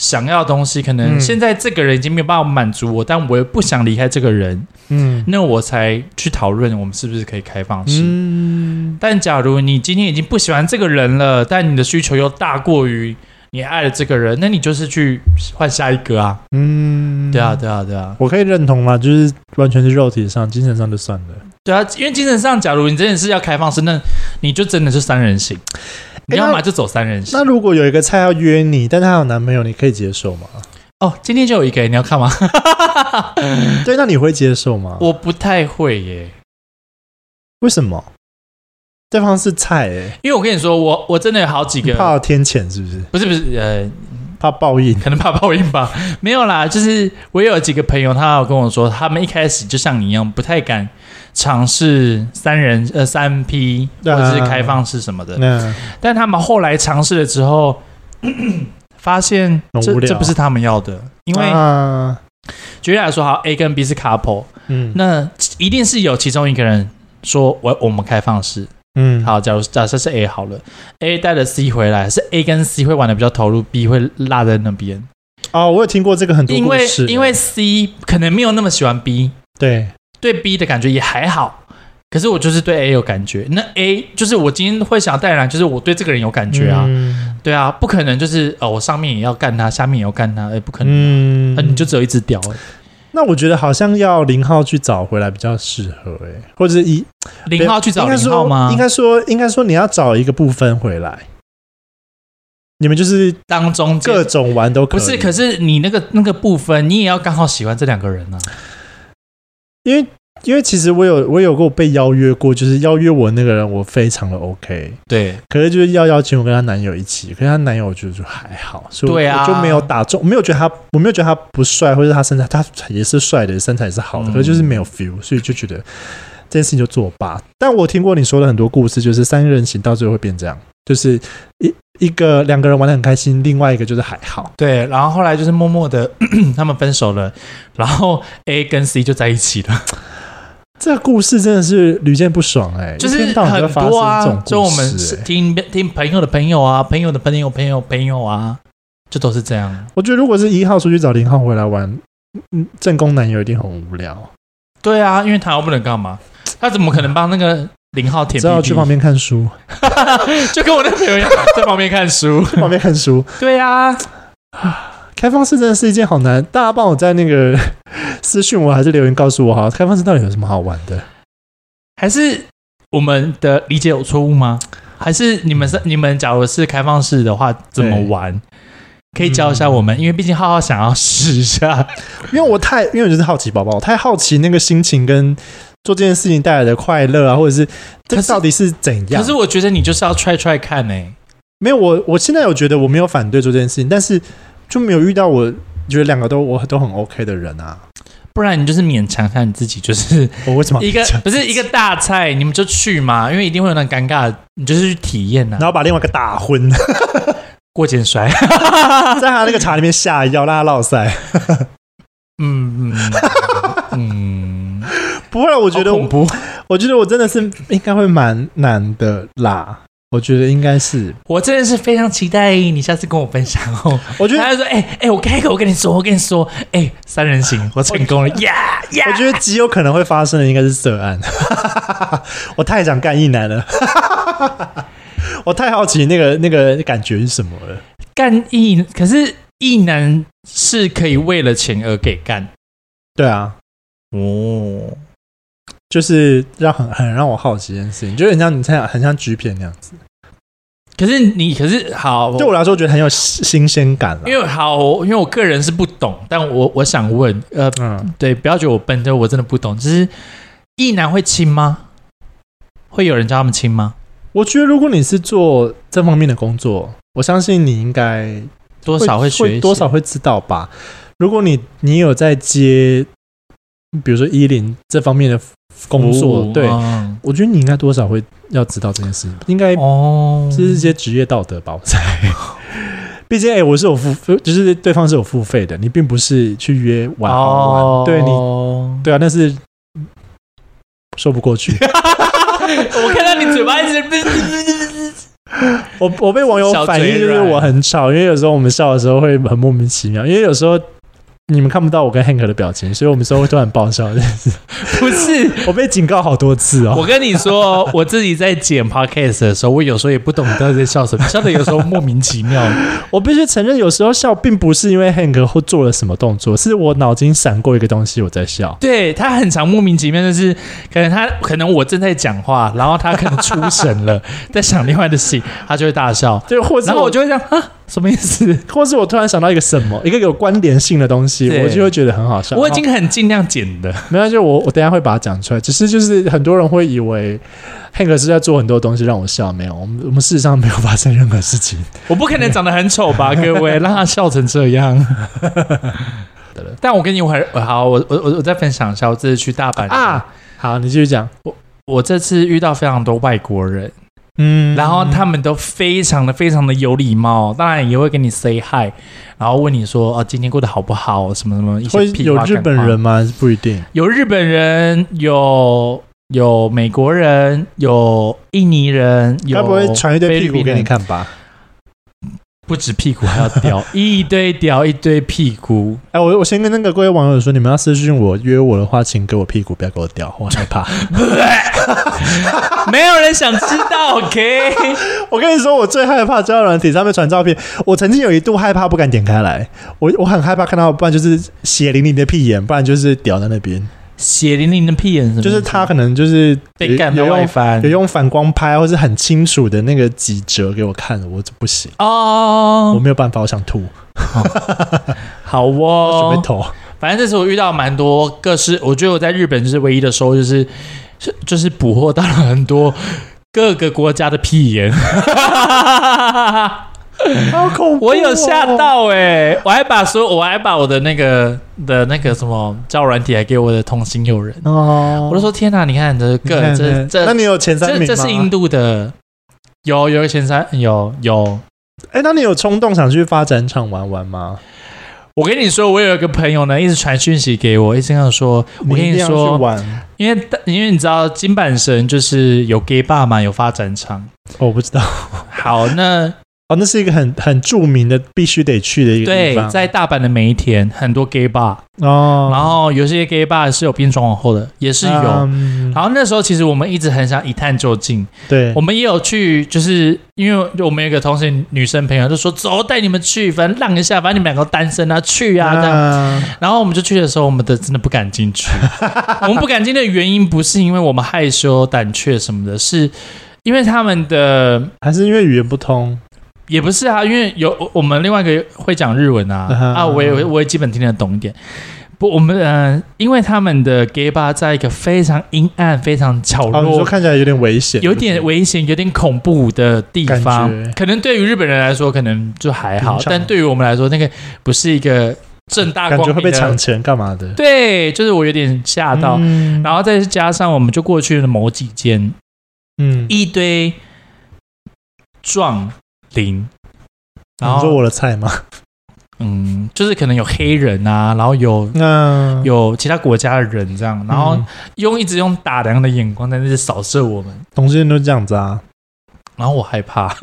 想要的东西，可能现在这个人已经没有办法满足我，嗯、但我又不想离开这个人，嗯，那我才去讨论我们是不是可以开放式。嗯，但假如你今天已经不喜欢这个人了，但你的需求又大过于你爱的这个人，那你就是去换下一个啊。嗯，对啊，对啊，对啊，我可以认同啊，就是完全是肉体上，精神上就算了。对啊，因为精神上，假如你真的是要开放式，那你就真的是三人行。你要么就走三人行。那如果有一个菜要约你，但她有男朋友，你可以接受吗？哦，今天就有一个，你要看吗？(laughs) 对，那你会接受吗？我不太会耶。为什么？对方是菜哎，因为我跟你说，我我真的有好几个，怕天谴是不是？不是不是，呃，怕报应，可能怕报应吧。没有啦，就是我有几个朋友，他有跟我说，他们一开始就像你一样，不太敢。尝试三人呃三 P 或者是开放式什么的，啊、但他们后来尝试了之后，(clears throat) 发现这这不是他们要的，因为、啊、举例来说，好 A 跟 B 是 couple，嗯，那一定是有其中一个人说我我们开放式，嗯，好，假如假设是 A 好了，A 带了 C 回来，是 A 跟 C 会玩的比较投入，B 会落在那边。哦，我有听过这个很多故事，因为因为 C 可能没有那么喜欢 B，对。对 B 的感觉也还好，可是我就是对 A 有感觉。那 A 就是我今天会想带来，就是我对这个人有感觉啊。嗯、对啊，不可能就是哦，我上面也要干他，下面也要干他，哎，不可能、啊。嗯，那、啊、你就只有一只屌。那我觉得好像要零号去找回来比较适合哎，或者是一零号去找零号吗？应该说，应该说你要找一个部分回来。你们就是当中各种玩都可以。不是，可是你那个那个部分，你也要刚好喜欢这两个人呢、啊。因为因为其实我有我有过被邀约过，就是邀约我那个人，我非常的 OK，对。可是就是要邀请我跟她男友一起，可是她男友我觉得就还好，所以我就没有打中，我没有觉得他，我没有觉得他不帅，或者他身材他也是帅的，身材也是好的，可是就是没有 feel，所以就觉得这件事情就作罢。但我听过你说的很多故事，就是三人行到最后会变这样，就是一一个两个人玩的很开心，另外一个就是还好，对。然后后来就是默默的 (clears throat) 他们分手了，然后 A 跟 C 就在一起了。(laughs) 这个故事真的是屡见不爽哎、欸，就是很多啊，就我们听听朋友的朋友啊，朋友的朋友朋友朋友啊，就都是这样。我觉得如果是一号出去找零号回来玩，嗯，正宫男友一定很无聊。对啊，因为他又不能干嘛？他怎么可能帮那个零号舔？只要去旁边看书，(laughs) 就跟我那朋友一样，(laughs) 在旁边看书，在 (laughs) 旁边看书。对啊，(sighs) 开放式真的是一件好难。大家帮我在那个私讯我还是留言告诉我哈，开放式到底有什么好玩的？还是我们的理解有错误吗？还是你们是你们？假如是开放式的话，怎么玩？可以教一下我们，嗯、因为毕竟浩浩想要试一下。因为我太，因为我就是好奇宝宝，我太好奇那个心情跟做这件事情带来的快乐啊，或者是这到底是怎样？可是我觉得你就是要 try try 看呢、欸。没有，我我现在有觉得我没有反对做这件事情，但是就没有遇到我觉得两个都我都很 OK 的人啊。不然你就是勉强一下你自己，就是 (laughs) 我为什么一个不是一个大菜，你们就去嘛，因为一定会有那尴尬，你就是去体验呐、啊，然后把另外一个打昏，过肩摔，(laughs) 在他那个茶里面下药，让他落赛。(laughs) 嗯嗯嗯，不会，我觉得恐怖，我觉得我真的是应该会蛮难的啦。我觉得应该是，我真的是非常期待你下次跟我分享哦。我觉得他就说，哎、欸、哎、欸，我开口，我跟你说，我跟你说，哎、欸，三人行，(laughs) 我成功了呀呀！我觉得极有可能会发生的应该是涉案。(laughs) 我太想干异男了，(laughs) 我太好奇那个那个感觉是什么了。干异，可是异男是可以为了钱而给干。对啊，哦。就是让很很让我好奇一件事情，就很像你猜，很像橘片那样子。可是你可是好，对我来说，我觉得很有新鲜感了。因为好，因为我个人是不懂，但我我想问，呃，嗯，对，不要觉得我笨，就我真的不懂。就是异男会亲吗？会有人叫他们亲吗？我觉得如果你是做这方面的工作，我相信你应该多少会学，多少会知道吧。如果你你有在接，比如说一零这方面的。工作、哦、对、嗯，我觉得你应该多少会要知道这件事，应该哦，这是些职业道德吧？我猜，(laughs) 毕竟哎、欸，我是有付，就是对方是有付费的，你并不是去约玩好玩，哦、对你，对啊，但是说不过去。(laughs) 我看到你嘴巴一直，(laughs) 我我被网友反映就是我很吵，因为有时候我们笑的时候会很莫名其妙，因为有时候。你们看不到我跟 Hank 的表情，所以我们说会突然爆笑。不是，(laughs) 我被警告好多次哦。我跟你说，我自己在剪 Podcast 的时候，我有时候也不懂你到底在笑什么，笑的有时候莫名其妙。(laughs) 我必须承认，有时候笑并不是因为 Hank 或做了什么动作，是我脑筋闪过一个东西，我在笑。对，他很常莫名其妙，就是可能他可能我正在讲话，然后他可能出神了，在想另外的事情，他就会大笑。(laughs) 对，或者然后我就会这样啊。什么意思？(laughs) 或是我突然想到一个什么，一个有关联性的东西，我就会觉得很好笑。我已经很尽量剪的，没关系，我我等一下会把它讲出来。只是就是很多人会以为 Hank 是在做很多东西让我笑，没有，我们我们事实上没有发生任何事情。我不可能长得很丑吧，(laughs) 各位，让他笑成这样。(laughs) 但我跟你会好，我我我我再分享一下，我这次去大阪啊，好，你继续讲。我我这次遇到非常多外国人。嗯，然后他们都非常的非常的有礼貌，当然也会跟你 say hi，然后问你说哦，今天过得好不好？什么什么一些屁话。有日本人吗？不一定。有日本人，有有美国人，有印尼人，有他不会传一堆屁股给你看吧？不止屁股还要屌 (laughs) 一堆屌一堆屁股。哎，我我先跟那个各位网友说，你们要私信我约我的话，请给我屁股，不要给我屌，我害怕。(laughs) 没有人想知道。OK，(laughs) 我跟你说，我最害怕交友软体上面传照片。我曾经有一度害怕，不敢点开来。我我很害怕看到，不然就是血淋淋的屁眼，不然就是屌在那边。血淋淋的屁眼，就是他可能就是被干到外翻，有用反光拍，或是很清楚的那个几折给我看，我就不行哦，我没有办法，我想吐。好哦，准备投。反正这次我遇到蛮多各式，我觉得我在日本就是唯一的收，就是是就是捕获到了很多各个国家的屁眼。(laughs) 好恐怖、哦！我有吓到哎、欸，我还把说，我还把我的那个的那个什么交友软体还给我的同行友人哦，我就说天哪，你看这个看这这，那你有前三名吗？这，这是印度的，有有前三有有，哎，那你有冲动想去发展场玩玩吗？我跟你说，我有一个朋友呢，一直传讯息给我，一直跟我说，我跟你说，你因为因为你知道金板神就是有 gay bar 嘛，有发展场，哦，我不知道。好，那。哦，那是一个很很著名的，必须得去的一个地方。对，在大阪的每一天很多 gay bar 哦，然后有些 gay bar 是有变装皇后的，也是有。嗯、然后那时候其实我们一直很想一探究竟。对，我们也有去，就是因为我们有一个同事女生朋友就说走，带你们去，反正浪一下，反正你们两个单身啊，去啊这样。啊、然后我们就去的时候，我们的真的不敢进去。我们不敢进的原因不是因为我们害羞胆怯什么的，是因为他们的还是因为语言不通。也不是啊，因为有我们另外一个会讲日文啊，(laughs) uh. 啊，我也我也基本听得懂一点。不，我们呃，因为他们的 gay bar 在一个非常阴暗、非常角落，哦、看起来有点危险，有点危险、有点恐怖的地方。可能对于日本人来说，可能就还好，但对于我们来说，那个不是一个正大光明的，感觉会被抢钱干嘛的？对，就是我有点吓到、嗯，然后再加上我们就过去了某几间，嗯，一堆壮。零，然后你说我的菜吗？嗯，就是可能有黑人啊，然后有嗯。有其他国家的人这样，然后用一直用打量的眼光在那里扫射我们，同性恋都这样子啊，然后我害怕，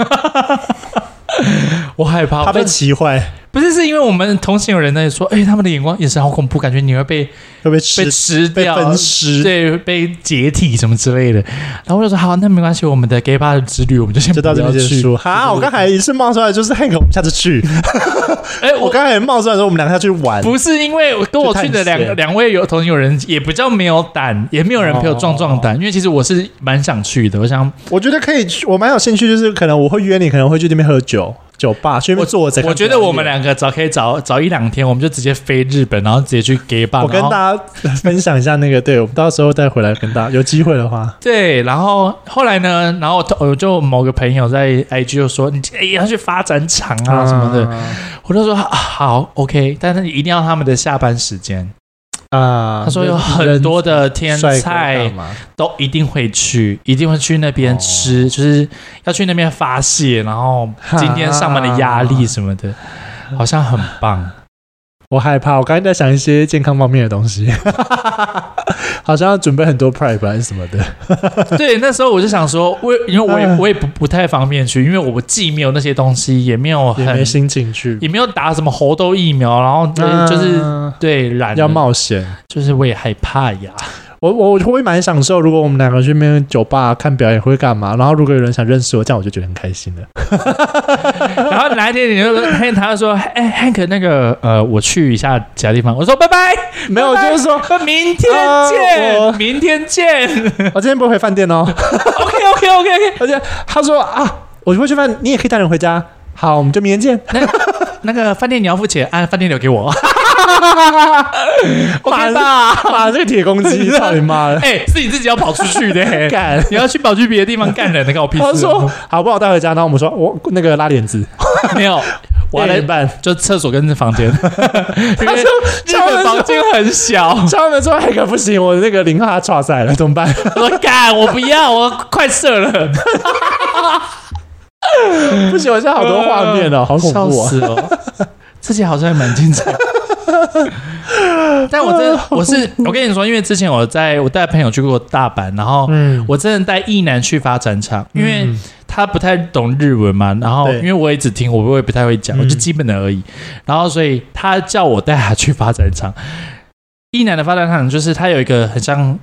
(laughs) 我害怕，怕被气坏。不是，是因为我们同行有人在说，哎、欸，他们的眼光也是好恐怖，感觉你会被会被吃被吃掉、被分尸，对，被解体什么之类的。然后我就说，好，那没关系，我们的 gay bar 的之旅，我们就先就到这边结束。好，我刚才一次冒出来就是 Hank，我们下次去。(laughs) 哎、欸，我刚才冒出来说我们两个要去玩，不是因为跟我去的两两位有同行有人也比较没有胆，也没有人陪我壮壮胆，因为其实我是蛮想去的。我想，我觉得可以去，我蛮有兴趣，就是可能我会约你，可能会去那边喝酒。酒吧去那边坐我，我觉得我们两个早可以早早一两天，我们就直接飞日本，然后直接去 gay bar。我跟大家分享一下那个，对，我们到时候再回来跟大家有机会的话。对，然后后来呢，然后我就某个朋友在 IG 就说你哎要去发展厂啊什么的，啊、我就说好 OK，但是你一定要他们的下班时间。啊，他说有很多的天菜都一定会去，一定会去那边吃，哦，就是要去那边发泄，然后今天上班的压力什么的，好像很棒。我害怕，我刚才在想一些健康方面的东西，(laughs) 好像要准备很多 prep 还是什么的。(laughs) 对，那时候我就想说，我因为我也我也不不太方便去，因为我既没有那些东西，也没有很也没心情去，也没有打什么猴痘疫苗，然后就是、啊、对染要冒险，就是我也害怕呀。我我我会蛮享受，如果我们两个去那边酒吧看表演会干嘛？然后如果有人想认识我，这样我就觉得很开心了。(laughs) 然后哪一天你就他他就说：“哎，Hank，那个呃，我去一下其他地方。”我说：(laughs) “拜拜。”没有，就是说 (laughs) 明天见，呃、明天见。我今天不会回饭店哦。OK OK OK OK。而且他说啊，我就会去饭，你也可以带人回家。好，我们就明天见。那，那个饭店你要付钱，按饭店留给我。(laughs) 妈的，妈这个铁公鸡，(laughs) 操你妈的！哎、欸，是你自己要跑出去的，(laughs) 干！你要去跑去别的地方干人的，跟我屁事。他说好不好带回家？然后我们说我那个拉链子没有，我来办，就厕所跟房间。他说日本房间很小，敲门说那个不行，我那个零号抓塞了，怎么办？我说干，我不要，我快射了。不行，我现在好多画面哦，好恐怖啊！哦，之前好像还蛮精彩。(laughs) 但我真的，(laughs) 我是我跟你说，因为之前我在我带朋友去过大阪，然后我真的带一男去发展场，因为他不太懂日文嘛，然后因为我也只听，我也不太会讲，我就基本的而已。然后所以他叫我带他去发展场，一男的发展场就是他有一个很像。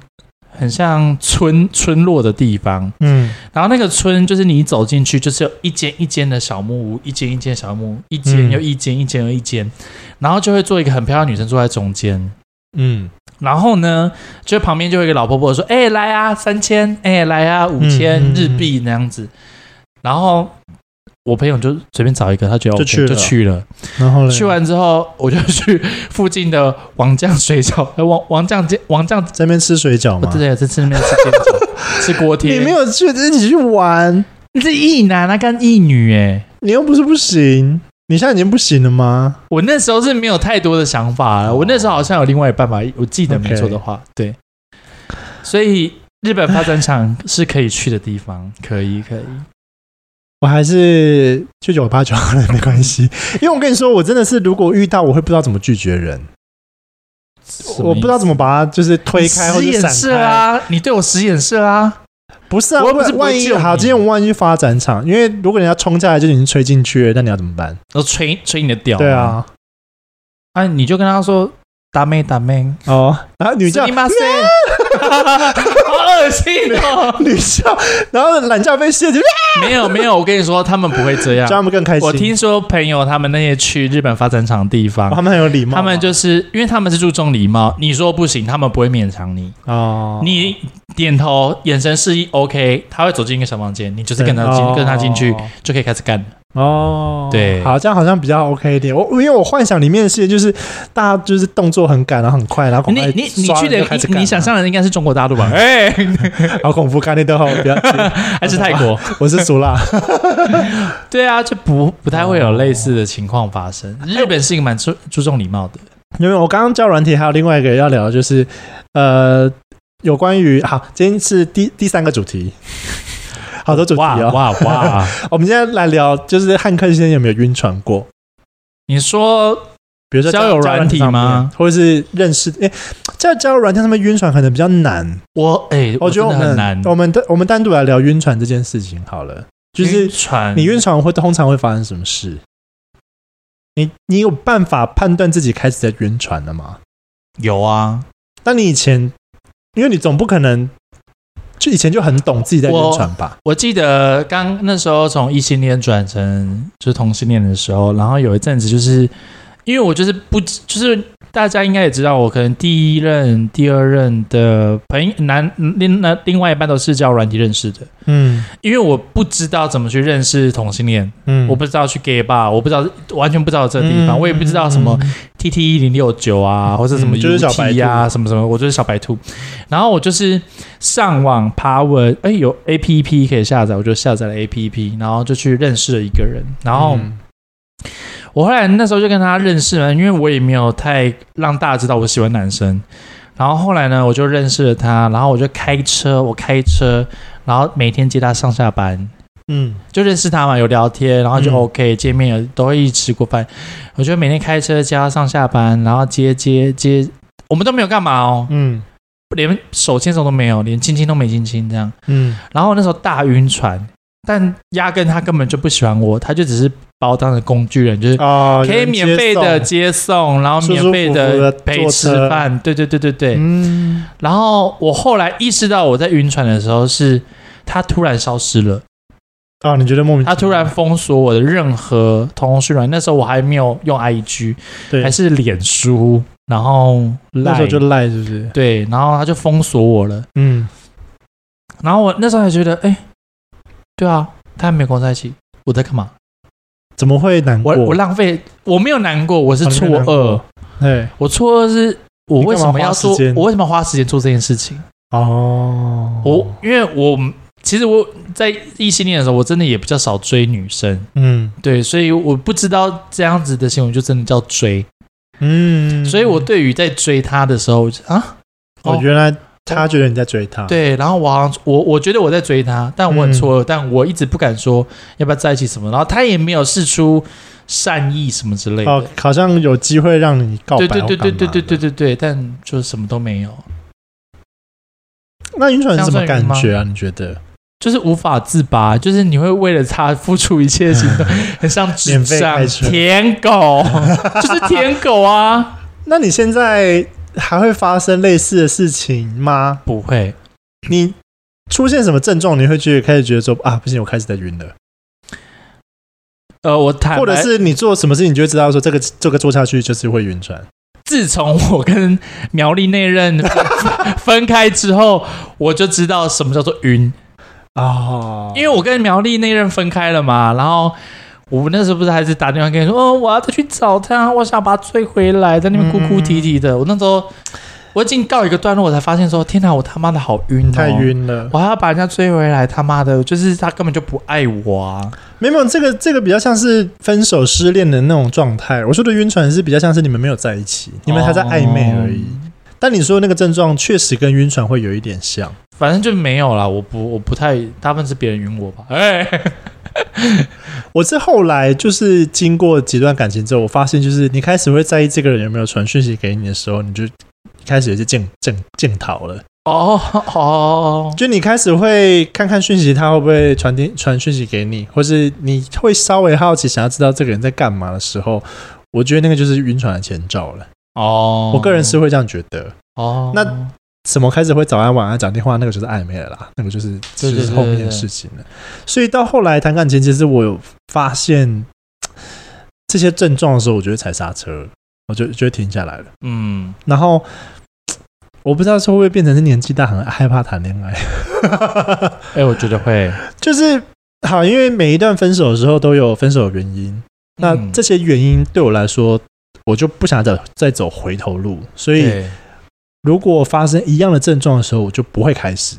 很像村村落的地方，嗯，然后那个村就是你走进去，就是有一间一间的小木屋，一间一间小木屋，一间又一间，一间又一间，然后就会做一个很漂亮女生坐在中间，嗯，然后呢，就旁边就会有一个老婆婆说：“哎，来啊，三千，哎，来啊，五千日币那样子。”然后。我朋友就随便找一个，他觉得 OK 就去了，就去了。然后去完之后，我就去附近的王将水饺，王王将店，王将在那边吃水饺吗？对对，在吃那边吃水饺，吃锅贴。你没有去一起去玩？你是一男啊，跟一女哎，你又不是不行，你现在已经不行了吗？我那时候是没有太多的想法了，我那时候好像有另外一办法，我记得没错的话，对。所以日本发展场是可以去的地方，可以可以。我还是去酒吧就好了，(laughs) 没关系。因为我跟你说，我真的是如果遇到，我会不知道怎么拒绝人。我不知道怎么把他就是推开或者闪啊！你对我使眼色啊！不是啊，我又不是万一好，今天我们万一发展场，因为如果人家冲下来就已经吹进去了，那你要怎么办？然后吹吹你的屌。对，啊，啊，你就跟他说打妹打妹，哦，然后女叫你妈塞，(laughs) 好恶心哦！(laughs) 女叫，然后懒觉被卸，就没有没有，我跟你说，他们不会这样。叫他们更开心。我听说朋友他们那些去日本发展厂的地方，哦他们很有礼貌，他们就是因为他们是注重礼貌，你说不行，他们不会勉强你。哦，你点头，眼神示意 OK，他会走进一个小房间，你就是跟他进，对跟他进去哦就可以开始干了。哦，对好，这样好像比较 OK 一点。我因为我幻想里面的世界就是大家就是动作很赶，然后很快，然后你你你去的你你想象的应该是中国大陆吧？哎，(laughs) 好恐怖，看那都好，不要。(laughs) 还是泰国？(laughs) 我是苏辣，对啊，就不不太会有类似的情况发生。日本是一个蛮注注重礼貌的。因为我刚刚教软体，还有另外一个要聊的就是呃，有关于好，今天是第第三个主题。(laughs) 好多主题哇哦！哇哇！(laughs) 我们今天来聊，就是汉克先生有没有晕船过？你说比如说交友软体吗？或者是认识？哎，在交友软体上面晕船可能比较难。我哎，我觉得很难。我们单我们单独来聊晕船这件事情好了。就是船，你晕船会通常会发生什么事？你你有办法判断自己开始在晕船了吗？有啊。那你以前，因为你总不可能。就以前就很懂自己在晕船吧。我记得刚那时候从异性恋转成就是同性恋的时候，然后有一阵子就是因为我就是不就是大家应该也知道，我可能第一任、第二任的朋友男另那另外一半都是叫软体认识的。嗯，因为我不知道怎么去认识同性恋，嗯，我不知道去 gay bar，我不知道完全不知道这个地方，嗯、我也不知道什么 T T 一零六九啊，或者什么 U T 啊，什么什么，我就是小白兔。然后我就是上网爬文，哎，有 A P P 可以下载，我就下载了 A P P，然后就去认识了一个人。然后、嗯、我后来那时候就跟他认识了，因为我也没有太让大家知道我喜欢男生。然后后来呢，我就认识了他，然后我就开车，我开车。然后每天接他上下班，嗯，就认识他嘛，有聊天，然后就 OK，、嗯、见面都会一起吃过饭。我觉得每天开车接他上下班，然后接接接，我们都没有干嘛哦，嗯，连手牵手都没有，连亲亲都没亲亲这样，嗯。然后那时候大晕船，但压根他根本就不喜欢我，他就只是把我当成工具人，就是可以免费的接送，然后免费的陪吃饭，对对对对对，嗯。然后我后来意识到我在晕船的时候是。他突然消失了啊！你觉得莫名？他突然封锁我的任何通讯软，那时候我还没有用 IG，对，还是脸书，然后那时候就赖，是不是？对，然后他就封锁我了。嗯，然后我那时候还觉得，哎，对啊，他还没跟我在一起，我在干嘛？怎么会难过？我我浪费，我没有难过，我是错愕。对，我错愕是，我为什么要做？我为什么要花时间做这件事情？哦，我因为我。其实我在异性恋的时候，我真的也比较少追女生，嗯，对，所以我不知道这样子的行为就真的叫追，嗯，所以我对于在追他的时候啊，哦，原来他觉得你在追他，对，然后我好像我我觉得我在追他，但我很错愕，嗯，但我一直不敢说要不要在一起什么，然后他也没有试出善意什么之类的，哦，好像有机会让你告白，对对对对对对对对对，但就什么都没有。那晕船是什么感觉啊？你觉得？就是无法自拔，就是你会为了他 (laughs) 付出一切行动，(laughs) 很像智障舔狗，(laughs) 就是舔狗啊！那你现在还会发生类似的事情吗？不会。你出现什么症状，你会觉得开始觉得说啊，不行，我开始在晕了。呃，我坦，或者是你做什么事情，你就会知道说这个这个做下去就是会晕船。自从我跟苗栗那任 (laughs) 分开之后，我就知道什么叫做晕。哦，因为我跟苗栗那任分开了嘛，然后我那时候不是还是打电话跟你说，哦，我要再去找他，我想把他追回来，在那边哭哭啼啼的。嗯、我那时候我已经告一个段落，我才发现说，天哪，我他妈的好晕、哦，太晕了，我还要把人家追回来，他妈的，就是他根本就不爱我啊！没有，这个这个比较像是分手失恋的那种状态。我说的晕船是比较像是你们没有在一起，你们还在暧昧而已。哦但你说那个症状确实跟晕船会有一点像，反正就没有啦。我不，我不太，大部分是别人晕我吧。哎，(laughs) 我是后来就是经过几段感情之后，我发现就是你开始会在意这个人有没有传讯息给你的时候，你就开始有些镜镜镜头了。哦哦，就你开始会看看讯息，他会不会传电传讯息给你，或是你会稍微好奇，想要知道这个人在干嘛的时候，我觉得那个就是晕船的前兆了。哦，我个人是会这样觉得。哦，那什么开始会早安晚安讲电话，那个就是暧昧了啦，那个就是就是后面的事情了。所以到后来谈感情，其实我有发现这些症状的时候，我觉得踩刹车，我就就停下来了。嗯，然后。我不知道是会不会变成是年纪大很害怕谈恋爱。(laughs) 哎、欸，我觉得会，就是好，因为每一段分手的时候都有分手的原因，那这些原因对我来说，我就不想再再走回头路，所以如果发生一样的症状的时候，我就不会开始，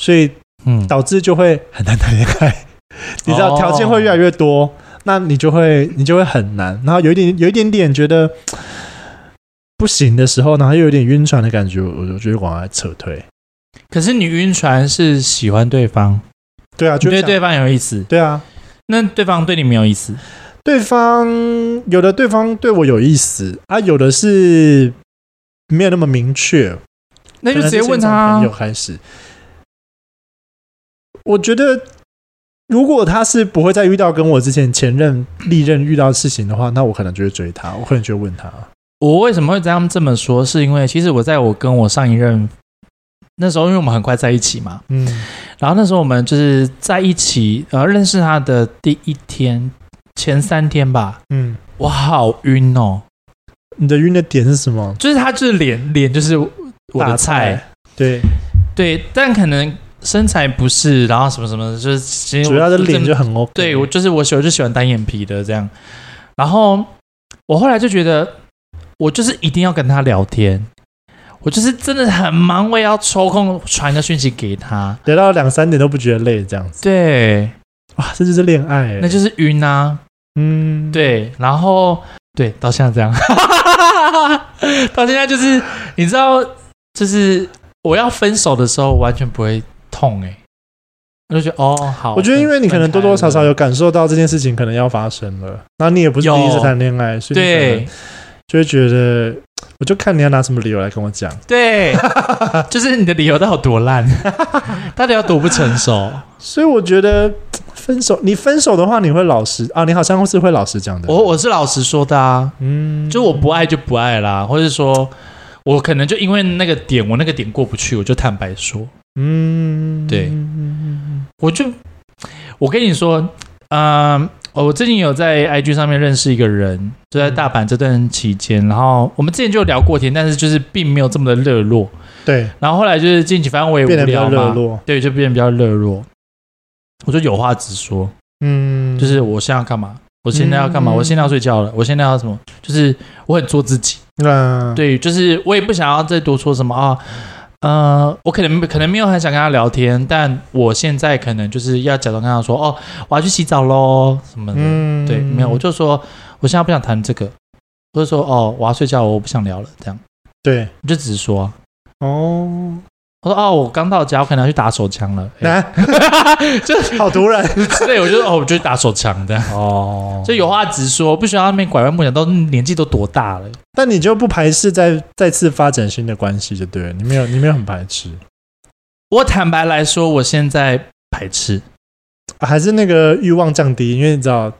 所以嗯，导致就会很难谈恋爱。(laughs) 你知道，条件会越来越多，那你就会你就会很难，然后有一点有一点点觉得。不行的时候，然后又有点晕船的感觉，我就觉得往外撤退。可是你晕船是喜欢对方，对啊，就对对方有意思，对啊。那对方对你没有意思？对方有的对方对我有意思啊，有的是没有那么明确。那就直接问他。朋友开始，我觉得如果他是不会再遇到跟我之前前任历任遇到的事情的话，那我可能就会追他，我可能就会问他。我为什么会这样这么说？是因为其实我在我跟我上一任那时候，因为我们很快在一起嘛，嗯，然后那时候我们就是在一起，呃，认识他的第一天前三天吧，嗯，我好晕哦。你的晕的点是什么？就是他就是脸脸就是我的菜，菜对对，但可能身材不是，然后什么什么，就是其实主要的脸就很 OK。对，我就是我喜欢就喜欢单眼皮的这样，然后我后来就觉得。我就是一定要跟他聊天，我就是真的很忙，我也要抽空传个讯息给他，聊到两三点都不觉得累，这样子。对，哇，这就是恋爱，那就是晕啊。嗯，对，然后对，到现在这样，(laughs) 到现在就是你知道，就是我要分手的时候完全不会痛哎、欸，我就觉得哦好，我觉得因为你可能多多少少有感受到这件事情可能要发生了，那你也不是第一次谈恋爱，所以对。就会觉得，我就看你要拿什么理由来跟我讲。对，就是你的理由到底有多烂，(laughs) 到底有多不成熟。所以我觉得分手，你分手的话，你会老实啊？你好像是会老实讲的。我我是老实说的啊，嗯，就我不爱就不爱啦，或者说，我可能就因为那个点，我那个点过不去，我就坦白说，嗯，对，我就我跟你说，嗯。哦，我最近有在 IG 上面认识一个人，就在大阪这段期间，然后我们之前就聊过天，但是就是并没有这么的热络。对，然后后来就是近期，反正我也无聊嘛，对，就变得比较热络。我就有话直说，嗯，就是我现在要干嘛？我现在要干嘛？我现在要睡觉了。我现在要什么？就是我很做自己。嗯，对，就是我也不想要再多说什么啊。呃，我可能可能没有很想跟他聊天，但我现在可能就是要假装跟他说，哦，我要去洗澡喽，什么的，嗯、对，没有，我就说我现在不想谈这个，或者说哦，我要睡觉，我不想聊了，这样，对，你就直说，哦。我说哦，我刚到家，我可能要去打手枪了。欸 (laughs) (laughs) 就好突然，(laughs) 对，我就哦，我就去打手枪的。哦，就有话直说，不需要那边拐弯抹角。都年纪都多大了？但你就不排斥再再次发展新的关系，就对了。你没有，你没有很排斥。我坦白来说，我现在排斥，啊、还是那个欲望降低，因为你知道。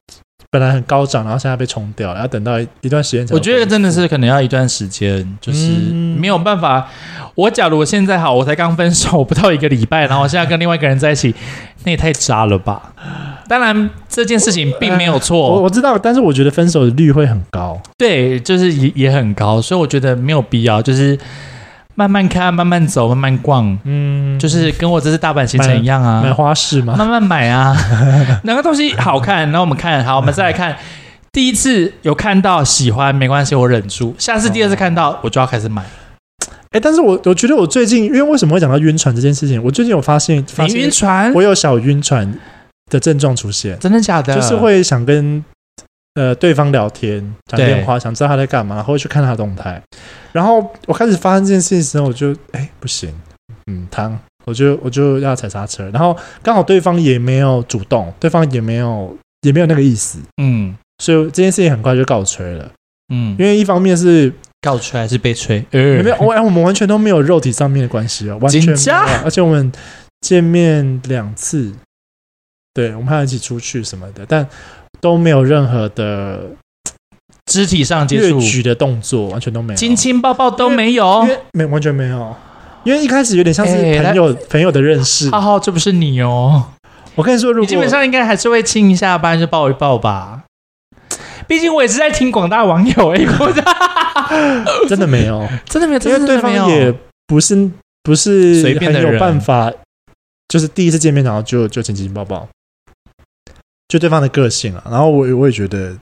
本来很高涨，然后现在被冲掉，要等到一段时间才。我觉得真的是可能要一段时间，就是没有办法。嗯、我假如我现在好，我才刚分手不到一个礼拜，然后我现在跟另外一个人在一起，(laughs) 那也太渣了吧！当然这件事情并没有错，我我知道，但是我觉得分手的率会很高。对，就是也也很高，所以我觉得没有必要，就是。慢慢看，慢慢走，慢慢逛，嗯，就是跟我这次大阪行程一样啊，买花市嘛，慢慢买啊，(laughs) 哪个东西好看，然后我们看好，我们再来看，第一次有看到喜欢没关系，我忍住，下次第二次看到我就要开始买。哎、欸，但是我我觉得我最近，因为为什么会讲到晕船这件事情，我最近有发现，发现晕船，我有小晕船的症状出现，真的假的？就是会想跟。呃，对方聊天打电话，想知道他在干嘛，然后会去看他的动态。然后我开始发生这件事情的时候，我就哎不行，嗯，他，我就我就要踩刹车。然后刚好对方也没有主动，对方也没有也没有那个意思，嗯，所以这件事情很快就告吹了，嗯，因为一方面是告吹还是被吹？没有，我我们完全都没有肉体上面的关系哦，完全没有。而且我们见面两次，对，我们还要一起出去什么的，但都没有任何的肢体上接触、举的动作，完全都没有，亲亲抱抱都没有，没完全没有。因为一开始有点像是朋友朋友的认识。浩浩，这不是你哦。我跟你说，如果基本上应该还是会亲一下，不然就抱一抱吧。毕竟我也是在听广大网友哎，(laughs) 真的没有，真的没有，因为对方也不是不是随便的有办法，就是第一次见面然后就就亲亲抱抱，就对方的个性啊。然后我我也觉得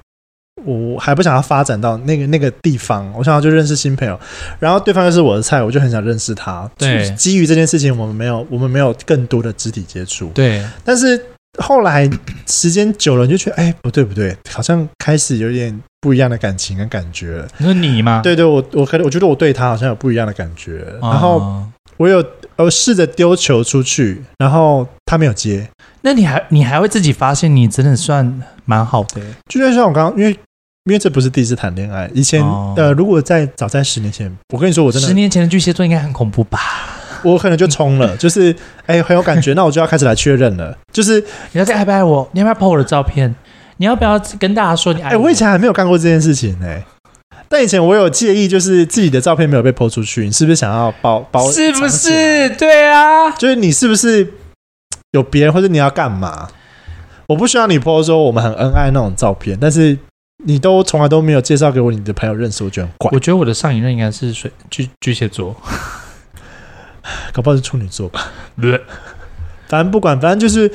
我还不想要发展到那个那个地方，我想要就认识新朋友。然后对方又是我的菜，我就很想认识他。对，基于这件事情，我们没有我们没有更多的肢体接触。对，但是。后来时间久了，你就觉得哎，不对不对，好像开始有点不一样的感情跟感觉了。你说你吗？对对，我我可能我觉得我对他好像有不一样的感觉。哦、然后我有我试着丢球出去，然后他没有接。那你还你还会自己发现你真的算蛮好的？就像像我刚刚，因为因为这不是第一次谈恋爱，以前、哦、呃，如果在早在十年前，我跟你说，我真的十年前的巨蟹座应该很恐怖吧？我可能就冲了，(laughs) 就是哎、欸，很有感觉，那我就要开始来确认了。就是你要再爱不爱我？你要不要 po 我的照片？你要不要跟大家说你爱我？哎、欸，我以前还没有干过这件事情呢、欸。但以前我有介意，就是自己的照片没有被 po 出去，你是不是想要包包？是不是？对啊，就是你是不是有别人，或者你要干嘛？我不需要你 po 说我们很恩爱那种照片，但是你都从来都没有介绍给我你的朋友认识，我觉得很怪。我觉得我的上一任应该是水巨巨蟹座。(laughs) 搞不好是处女座吧，(laughs) 反正不管，反正就是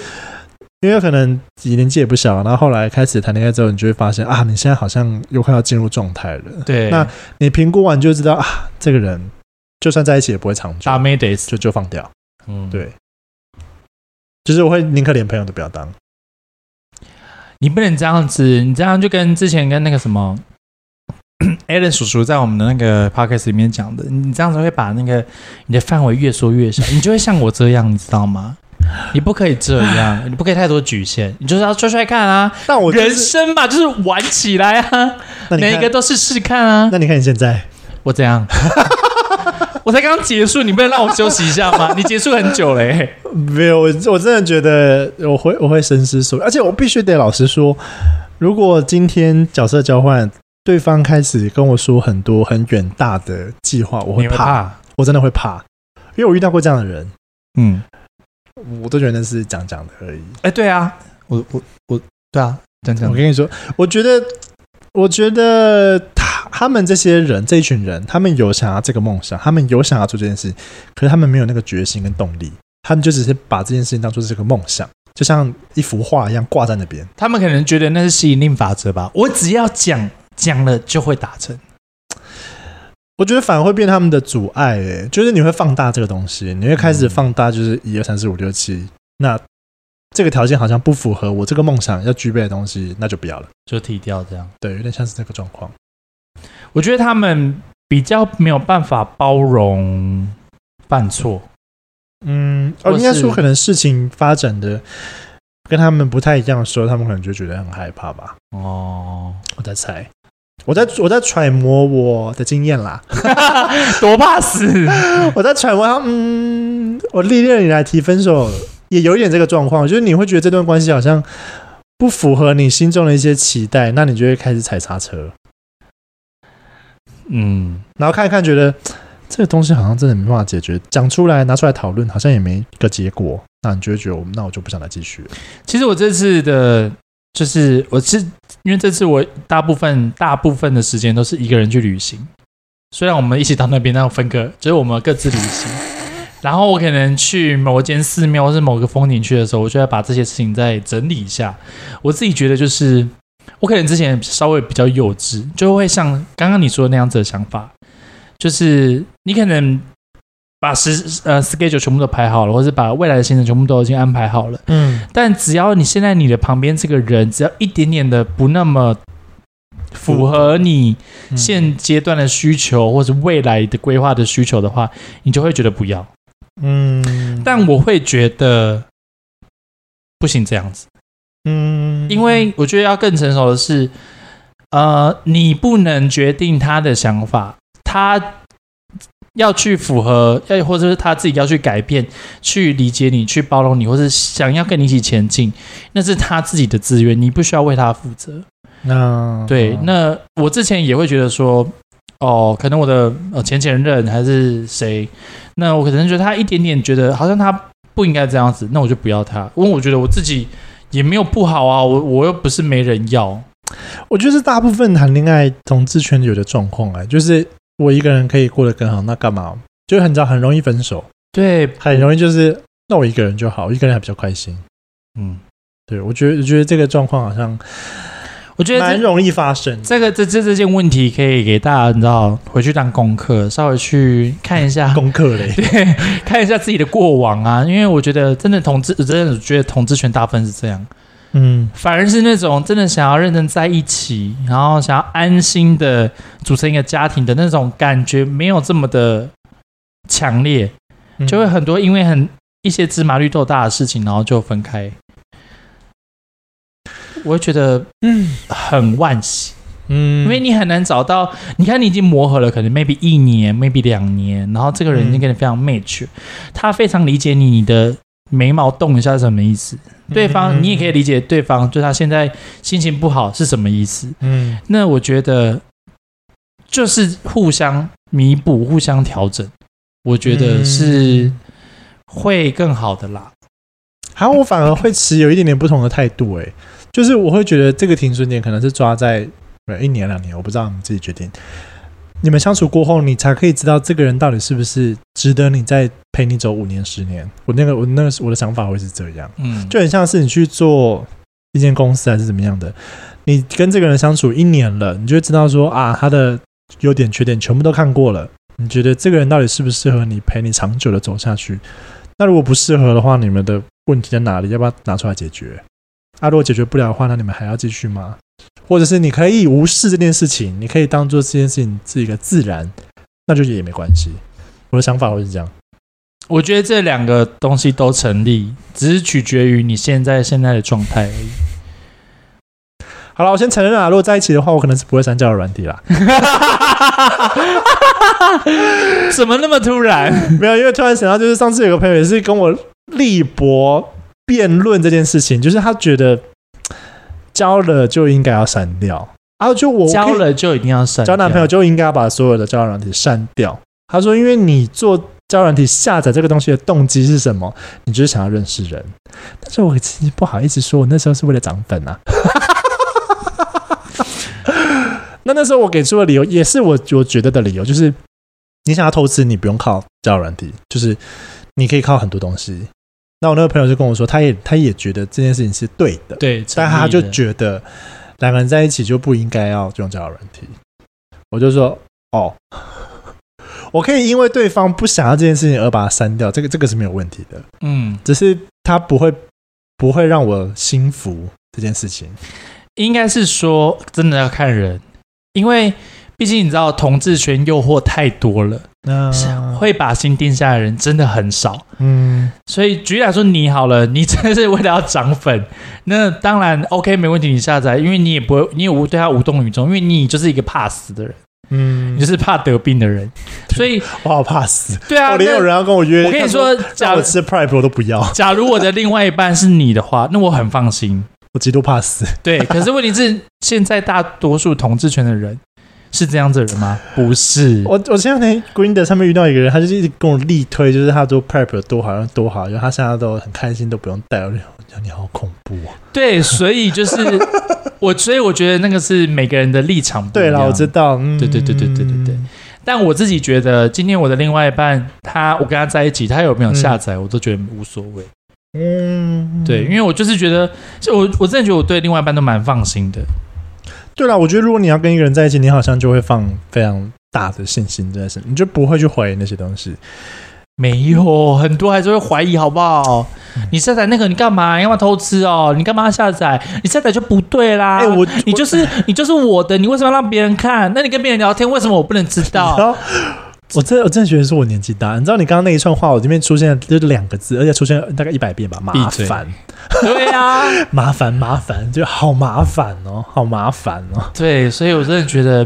因为可能你年纪也不小，然后后来开始谈恋爱之后，你就会发现啊，你现在好像又快要进入状态了。对，那你评估完就知道啊，这个人就算在一起也不会长久，大妹得就就放掉。嗯，对，就是我会宁可连朋友都不要当。你不能这样子，你这样就跟之前跟那个什么。(clears throat) Alan 叔叔在我们的那个 podcast 里面讲的，你这样子会把那个你的范围越缩越小，你就会像我这样，你知道吗？(laughs) 你不可以这样，你不可以太多局限，你就是要踹踹看啊！但我、就是、人生嘛，就是玩起来啊，每一个都是试看啊。那你看你现在，我怎样？(laughs) (laughs) 我才刚刚结束，你不能让我休息一下吗？(laughs) 你结束很久嘞、欸。没有，我我真的觉得我会我会深思熟虑，而且我必须得老实说，如果今天角色交换。对方开始跟我说很多很远大的计划，我会怕，我真的会怕，因为我遇到过这样的人，嗯，我都觉得那是讲讲的而已。哎，对啊，我我我，对啊，讲讲。我跟你说，我觉得，我觉得他他们这些人这一群人，他们有想要这个梦想，他们有想要做这件事，可是他们没有那个决心跟动力，他们就只是把这件事情当做是个梦想，就像一幅画一样挂在那边。他们可能觉得那是吸引力法则吧？我只要讲。讲了就会达成，我觉得反而会变他们的阻碍。哎，就是你会放大这个东西，你会开始放大，就是一二三四五六七。那这个条件好像不符合我这个梦想要具备的东西，那就不要了，就踢掉这样。对，有点像是这个状况。我觉得他们比较没有办法包容犯错。嗯，哦，应该说可能事情发展的。跟他们不太一样的时候，他们可能就觉得很害怕吧。哦，我在猜，我在我在揣摩我的经验啦，(laughs) 多怕死！(laughs) 我在揣摩他，嗯，我历练以来提分手也有一点这个状况，就是你会觉得这段关系好像不符合你心中的一些期待，那你就会开始踩刹车。嗯，然后看一看，觉得。这个东西好像真的没办法解决，讲出来拿出来讨论，好像也没个结果。那你就会觉得，我那我就不想再继续了。其实我这次的，就是我是因为这次我大部分大部分的时间都是一个人去旅行。虽然我们一起到那边，那分割，就是我们各自旅行。然后我可能去某间寺庙或是某个风景区的时候，我就要把这些事情再整理一下。我自己觉得，就是我可能之前稍微比较幼稚，就会像刚刚你说的那样子的想法。就是你可能把时呃 schedule 全部都排好了，或是把未来的行程全部都已经安排好了，嗯，但只要你现在你的旁边这个人只要一点点的不那么符合你现阶段的需求，或者未来的规划的需求的话，你就会觉得不要，嗯，但我会觉得不行这样子，嗯，因为我觉得要更成熟的是，呃，你不能决定他的想法。他要去符合，要或者是他自己要去改变，去理解你，去包容你，或是想要跟你一起前进，那是他自己的自愿，你不需要为他负责。那对，那我之前也会觉得说，哦，可能我的呃前前任还是谁，那我可能觉得他一点点觉得好像他不应该这样子，那我就不要他，因为我觉得我自己也没有不好啊，我我又不是没人要。我觉得是大部分谈恋爱同志圈有的状况哎，就是我一个人可以过得更好，那干嘛？就很早很容易分手，对，很容易就是那我一个人就好，一个人还比较开心。嗯，对，我觉得我觉得这个状况好像，我觉得蛮容易发生。这个这这这件问题可以给大家你知道回去当功课，稍微去看一下 (laughs) 功课嘞，(laughs) 对，看一下自己的过往啊，因为我觉得真的同志，真的觉得同志权大部分是这样。嗯，反而是那种真的想要认真在一起，然后想要安心的组成一个家庭的那种感觉，没有这么的强烈，就会很多因为很一些芝麻绿豆大的事情，然后就分开。我会觉得，嗯，很惋惜，嗯，因为你很难找到，你看你已经磨合了，可能 maybe 一年，maybe 两年，然后这个人已经跟你非常 match，他非常理解你，你的。眉毛动一下是什么意思？对方你也可以理解对方，就他现在心情不好是什么意思？嗯，那我觉得就是互相弥补、互相调整，我觉得是会更好的啦。好，我反而会持有一点点不同的态度，诶，就是我会觉得这个停损点可能是抓在一年两年，我不知道你们自己决定。你们相处过后，你才可以知道这个人到底是不是值得你再陪你走五年、十年。我那个，我那个，我的想法会是这样，嗯，就很像是你去做一间公司还是怎么样的，你跟这个人相处一年了，你就会知道说啊，他的优点、缺点全部都看过了。你觉得这个人到底适不适合你陪你长久的走下去？那如果不适合的话，你们的问题在哪里？要不要拿出来解决？啊，如果解决不了的话，那你们还要继续吗？或者是你可以无视这件事情，你可以当做这件事情是一个自然，那就也没关系。我的想法会是这样。我觉得这两个东西都成立，只是取决于你现在现在的状态而已。好了，我先承认啊，如果在一起的话，我可能是不会删交友软体啦。(laughs) 怎么那么突然？(laughs) 没有，因为突然想到，就是上次有个朋友也是跟我力搏辩论这件事情，就是他觉得。(tsk) 交了就应该要删掉，然后就我交了就一定要删，交男朋友就应该要把所有的交友软体删掉。他说，因为你做交友软体下载这个东西的动机是什么？你就是想要认识人。但是我其实不好意思说，我那时候是为了涨粉啊。(laughs) 那那时候我给出的理由也是我我觉得的理由，就是你想要投资，你不用靠交友软体，就是你可以靠很多东西。那我那个朋友就跟我说，他也他也觉得这件事情是对的，对，但他就觉得两个人在一起就不应该要用交友软体。我就说，哦，(laughs) 我可以因为对方不想要这件事情而把它删掉，这个这个是没有问题的，嗯，只是他不会不会让我心服这件事情。应该是说，真的要看人，因为。毕竟你知道，同志圈诱惑太多了，那会把心定下的人真的很少。嗯，所以举例来说，你好了，你真的是为了要涨粉，(laughs) 那当然 OK 没问题，你下载，因为你也不会，你也无对他无动于衷，因为你就是一个怕死的人，嗯，你就是怕得病的人，所以我好怕死。对啊，我连有人要跟我约，我跟你说，假如吃 Prep 我都不要。(laughs) 假如我的另外一半是你的话，(laughs) 那我很放心。我极度怕死。对，可是问题是，现在大多数同志圈的人。是这样子的人吗？不是，我我前两天 Grindr 上面遇到一个人，他就一直跟我力推，就是他做 Prep 多好，像多好，因为他现在都很开心，都不用带。我讲你好恐怖啊！对，所以就是我，(laughs) 所以我觉得那个是每个人的立场不一样。对了，我知道，嗯、对对对对对对对。但我自己觉得，今天我的另外一半，他我跟他在一起，他有没有下载，嗯、我都觉得无所谓。嗯，对，因为我就是觉得，就我我真的觉得我对另外一半都蛮放心的。对啦，我觉得如果你要跟一个人在一起，你好像就会放非常大的信心在身，你就不会去怀疑那些东西。没有，很多还是会怀疑，好不好？嗯、你下载那个你干嘛？你干嘛偷吃哦？你干嘛要下载？你下载就不对啦！哎，我你就是你就是我的，你为什么要让别人看？那你跟别人聊天，为什么我不能知道？我真的我真的觉得是我年纪大，你知道你刚刚那一串话，我这边出现就是两个字，而且出现大概一百遍吧，(laughs) 麻烦。对呀、啊，麻烦麻烦，就好麻烦哦，好麻烦哦。对，所以我真的觉得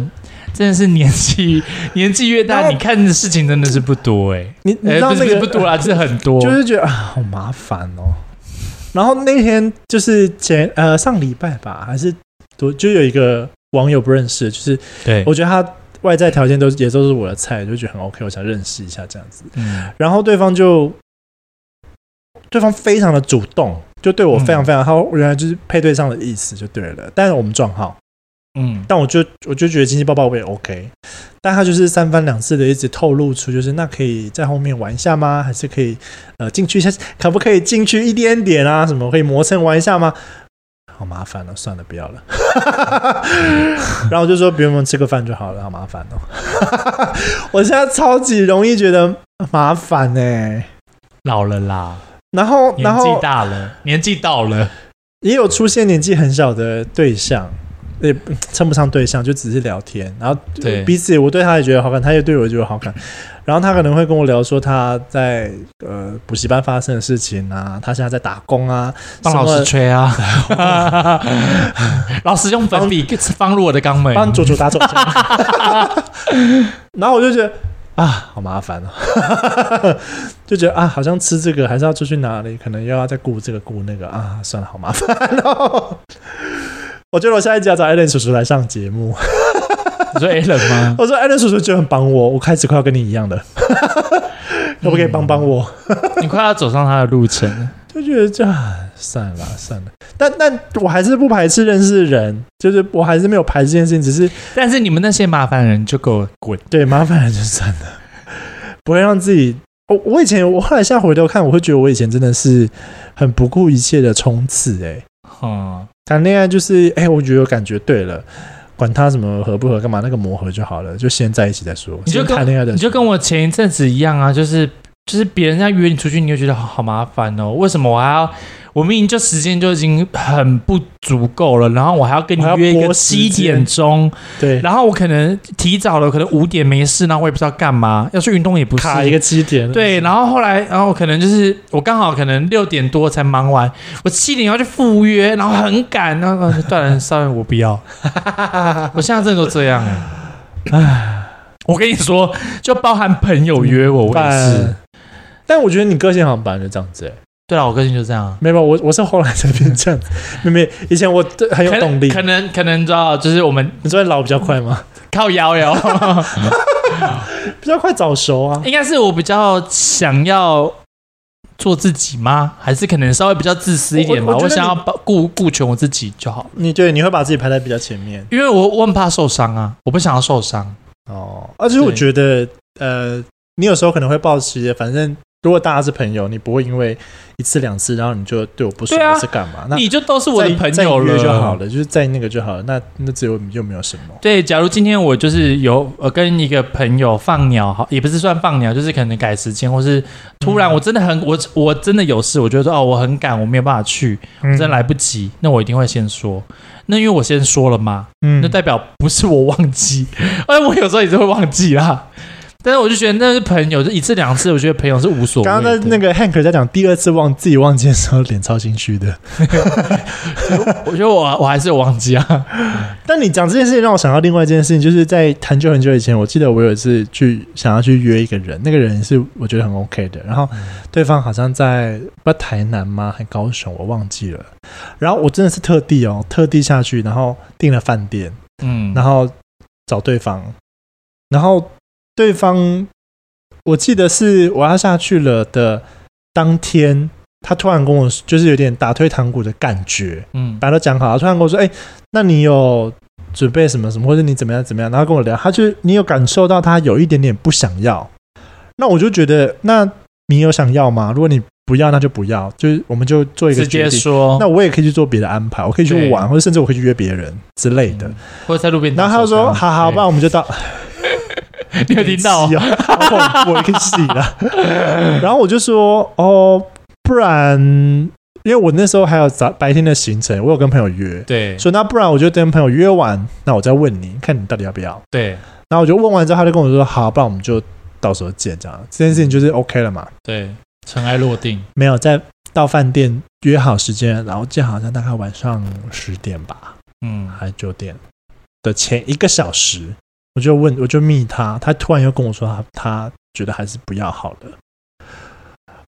真的是年纪年纪越大，你看的事情真的是不多哎、欸。你你知道那个、欸、不，不多啦，是很多，就是觉得啊，好麻烦哦。然后那天就是前呃上礼拜吧，还是多就有一个网友不认识，就是对我觉得他外在条件都也都是我的菜，就觉得很 OK，我想认识一下这样子。嗯，然后对方就对方非常的主动，就对我非常非常好，嗯、原来就是配对上的意思就对了。但是我们撞号。嗯，但我就我就觉得亲亲抱抱我也 OK，但他就是三番两次的一直透露出，就是那可以在后面玩一下吗？还是可以呃进去一下？可不可以进去一点点啊？什么可以磨蹭玩一下吗？好麻烦了，算了，不要了。(laughs) 然后我就说，我们吃个饭就好了，好麻烦哦。(laughs) 我现在超级容易觉得麻烦呢、欸，老了啦，然后年纪大了，年纪到了，也有出现年纪很小的对象。也称不上对象，就只是聊天，然后彼此，我对他也觉得好感，他也对我觉得好看。然后他可能会跟我聊说他在呃补习班发生的事情啊，他现在在打工啊，帮老师吹啊，(laughs) 老师用粉笔放入我的肛门，帮左左打手枪。(laughs) 然后我就觉得啊，好麻烦哦，(laughs) 就觉得啊，好像吃这个还是要出去哪里，可能又要再顾这个顾那个啊，算了，好麻烦哦。我觉得我下一集要找艾伦叔叔来上节目。你说艾伦吗？(laughs) 我说艾伦叔叔就很帮我，我开始快要跟你一样的，(laughs) 可不可以帮帮我？你快要走上他的路程了，(laughs) 就觉得这样算了算了。但但我还是不排斥认识人，就是我还是没有排斥这件事情，只是但是你们那些麻烦人就给我滚。对，麻烦人就算了，不会让自己。我我以前我后来现在回头看，我会觉得我以前真的是很不顾一切的冲刺哎。嗯。谈恋爱就是，哎、欸，我觉得我感觉对了，管他什么合不合，干嘛那个磨合就好了，就先在一起再说。你就谈恋爱的，你就跟我前一阵子一样啊，就是就是别人家约你出去，你就觉得好好麻烦哦，为什么我还要？我明明就时间就已经很不足够了，然后我还要跟你约一个七点钟，对，然后我可能提早了，可能五点没事，然后我也不知道干嘛，要去运动也不是，卡一个七点，对，然后后来，然后可能就是我刚好可能六点多才忙完，我七点要去赴约，然后很赶，然后断然稍微我不要，(laughs) 我现在真的都这样唉，我跟你说，就包含朋友约我，我也是，但我觉得你个性好像本来就这样子哎。对啊，我个性就这样。没有，我我是后来才变这样子。妹妹，以前我很有动力。可能可能知道，就是我们你说老比较快吗？靠摇摇，(laughs) 比较快早熟啊。应该是我比较想要做自己吗？还是可能稍微比较自私一点吧？我想要顾顾全我自己就好。你对，你会把自己排在比较前面，因为我我很怕受伤啊，我不想要受伤。哦，而且我觉得，呃，你有时候可能会抱持，反正。如果大家是朋友，你不会因为一次两次，然后你就对我不爽，啊、是干嘛？那你就都是我的朋友了就好了，就是在那个就好了。那那只有又没有什么。对，假如今天我就是有呃跟一个朋友放鸟，好也不是算放鸟，就是可能改时间，或是突然我真的很、嗯、我我真的有事，我觉得说哦我很赶，我没有办法去，我真的来不及，那我一定会先说。那因为我先说了嘛，嗯，那代表不是我忘记，(laughs) 哎，我有时候也是会忘记啦。但是我就觉得那是朋友，就一次两次，我觉得朋友是无所谓。刚刚那个 Hank 在讲第二次忘自己忘记的时候，脸超心虚的。(laughs) 我觉得我我还是有忘记啊。但你讲这件事情，让我想到另外一件事情，就是在很久很久以前，我记得我有一次去想要去约一个人，那个人是我觉得很 OK 的，然后对方好像在不台南吗？还高雄，我忘记了。然后我真的是特地哦，特地下去，然后订了饭店，嗯，然后找对方，然后。对方，我记得是我要下去了的当天，他突然跟我就是有点打退堂鼓的感觉，嗯，把他讲好，他突然跟我说：“哎，那你有准备什么什么，或者你怎么样怎么样？”然后跟我聊，他就你有感受到他有一点点不想要，那我就觉得，那你有想要吗？如果你不要，那就不要，就是我们就做一个决定，直接说，那我也可以去做别的安排，我可以去玩，或者甚至我可以去约别人之类的，或者在路边。然后他就说：“好好，不然我们就到。” (laughs) 你有听到？我可以洗了。(laughs) 然后我就说：“哦，不然，因为我那时候还有早白天的行程，我有跟朋友约。对，所以那不然我就跟朋友约完，那我再问你，看你到底要不要。对。然后我就问完之后，他就跟我说：好，不然我们就到时候见，这样这件事情就是 OK 了嘛？对，尘埃落定。没有在到饭店约好时间，然后见好像大概晚上十点吧，嗯，还是九点的前一个小时。”我就问，我就密他，他突然又跟我说他他觉得还是不要好了。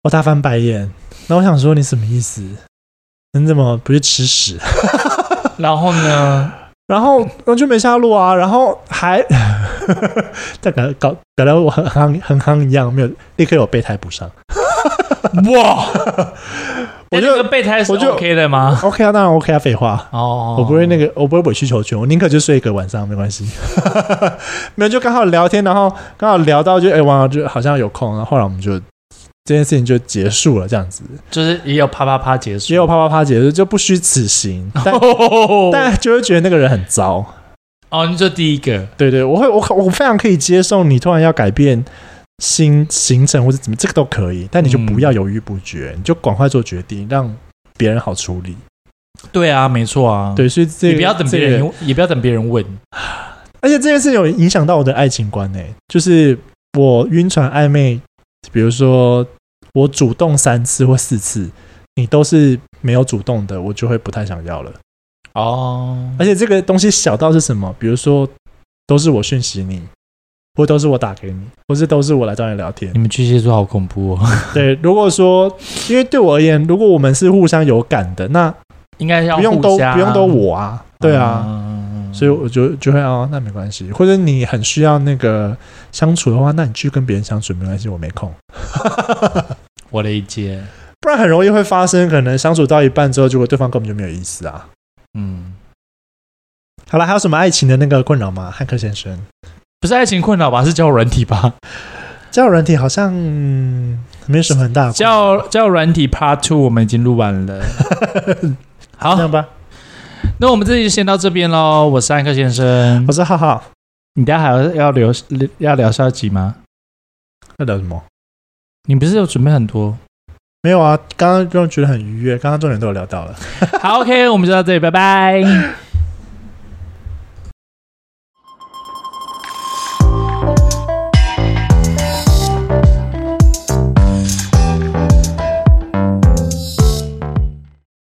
我大翻白眼，那我想说你什么意思？你怎么不去吃屎？(laughs) 然后呢？然后我就没下落啊，然后还 (laughs) 再搞搞搞得我很夯很夯一样，没有立刻有备胎补上。哇！(laughs) 我觉得备胎是 OK 的吗？OK 啊，当然 OK 啊，废话哦，我不会那个，我不会委曲求全，我宁可就睡一个晚上没关系。(laughs) 没有，就刚好聊天，然后刚好聊到就哎，网友就好像有空，然后后来我们就这件事情就结束了，这样子，就是也有啪啪啪结束，也有啪啪啪结束，就不虚此行，(laughs) 但 (laughs) 但就会觉得那个人很糟。哦，你说第一个，对对，我会我我非常可以接受你突然要改变。新行程或者怎么，这个都可以，但你就不要犹豫不决，嗯、你就赶快做决定，让别人好处理。对啊，没错啊，对，所以这个、也不要等别人，这个、也不要等别人问。(sighs) 而且这件事有影响到我的爱情观呢，就是我晕船暧昧，比如说我主动三次或四次，你都是没有主动的，我就会不太想要了。哦，而且这个东西小到是什么？比如说都是我讯息你。不都是我打给你，不是都是我来找你聊天。你们巨蟹座好恐怖哦。(laughs) 对，如果说，因为对我而言，如果我们是互相有感的，那应该要不用都不用都我啊，对啊，嗯、所以我就就会哦，那没关系。或者你很需要那个相处的话，那你去跟别人相处没关系，我没空。(laughs) 我理解，不然很容易会发生，可能相处到一半之后，结果对方根本就没有意思啊。嗯，好了，还有什么爱情的那个困扰吗，汉克先生？不是爱情困扰吧？是交友软体吧？交友软体好像没有什么很大的。交交友软体 Part Two 我们已经录完了。(laughs) 好，这样吧。那我们这里就先到这边喽。我是安克先生，我是浩浩。你等下还要要聊要聊下集吗？要聊什么？你不是有准备很多？没有啊，刚刚就觉得很愉悦，刚刚重点都有聊到了。好，OK，我们就到这里，拜拜。(laughs)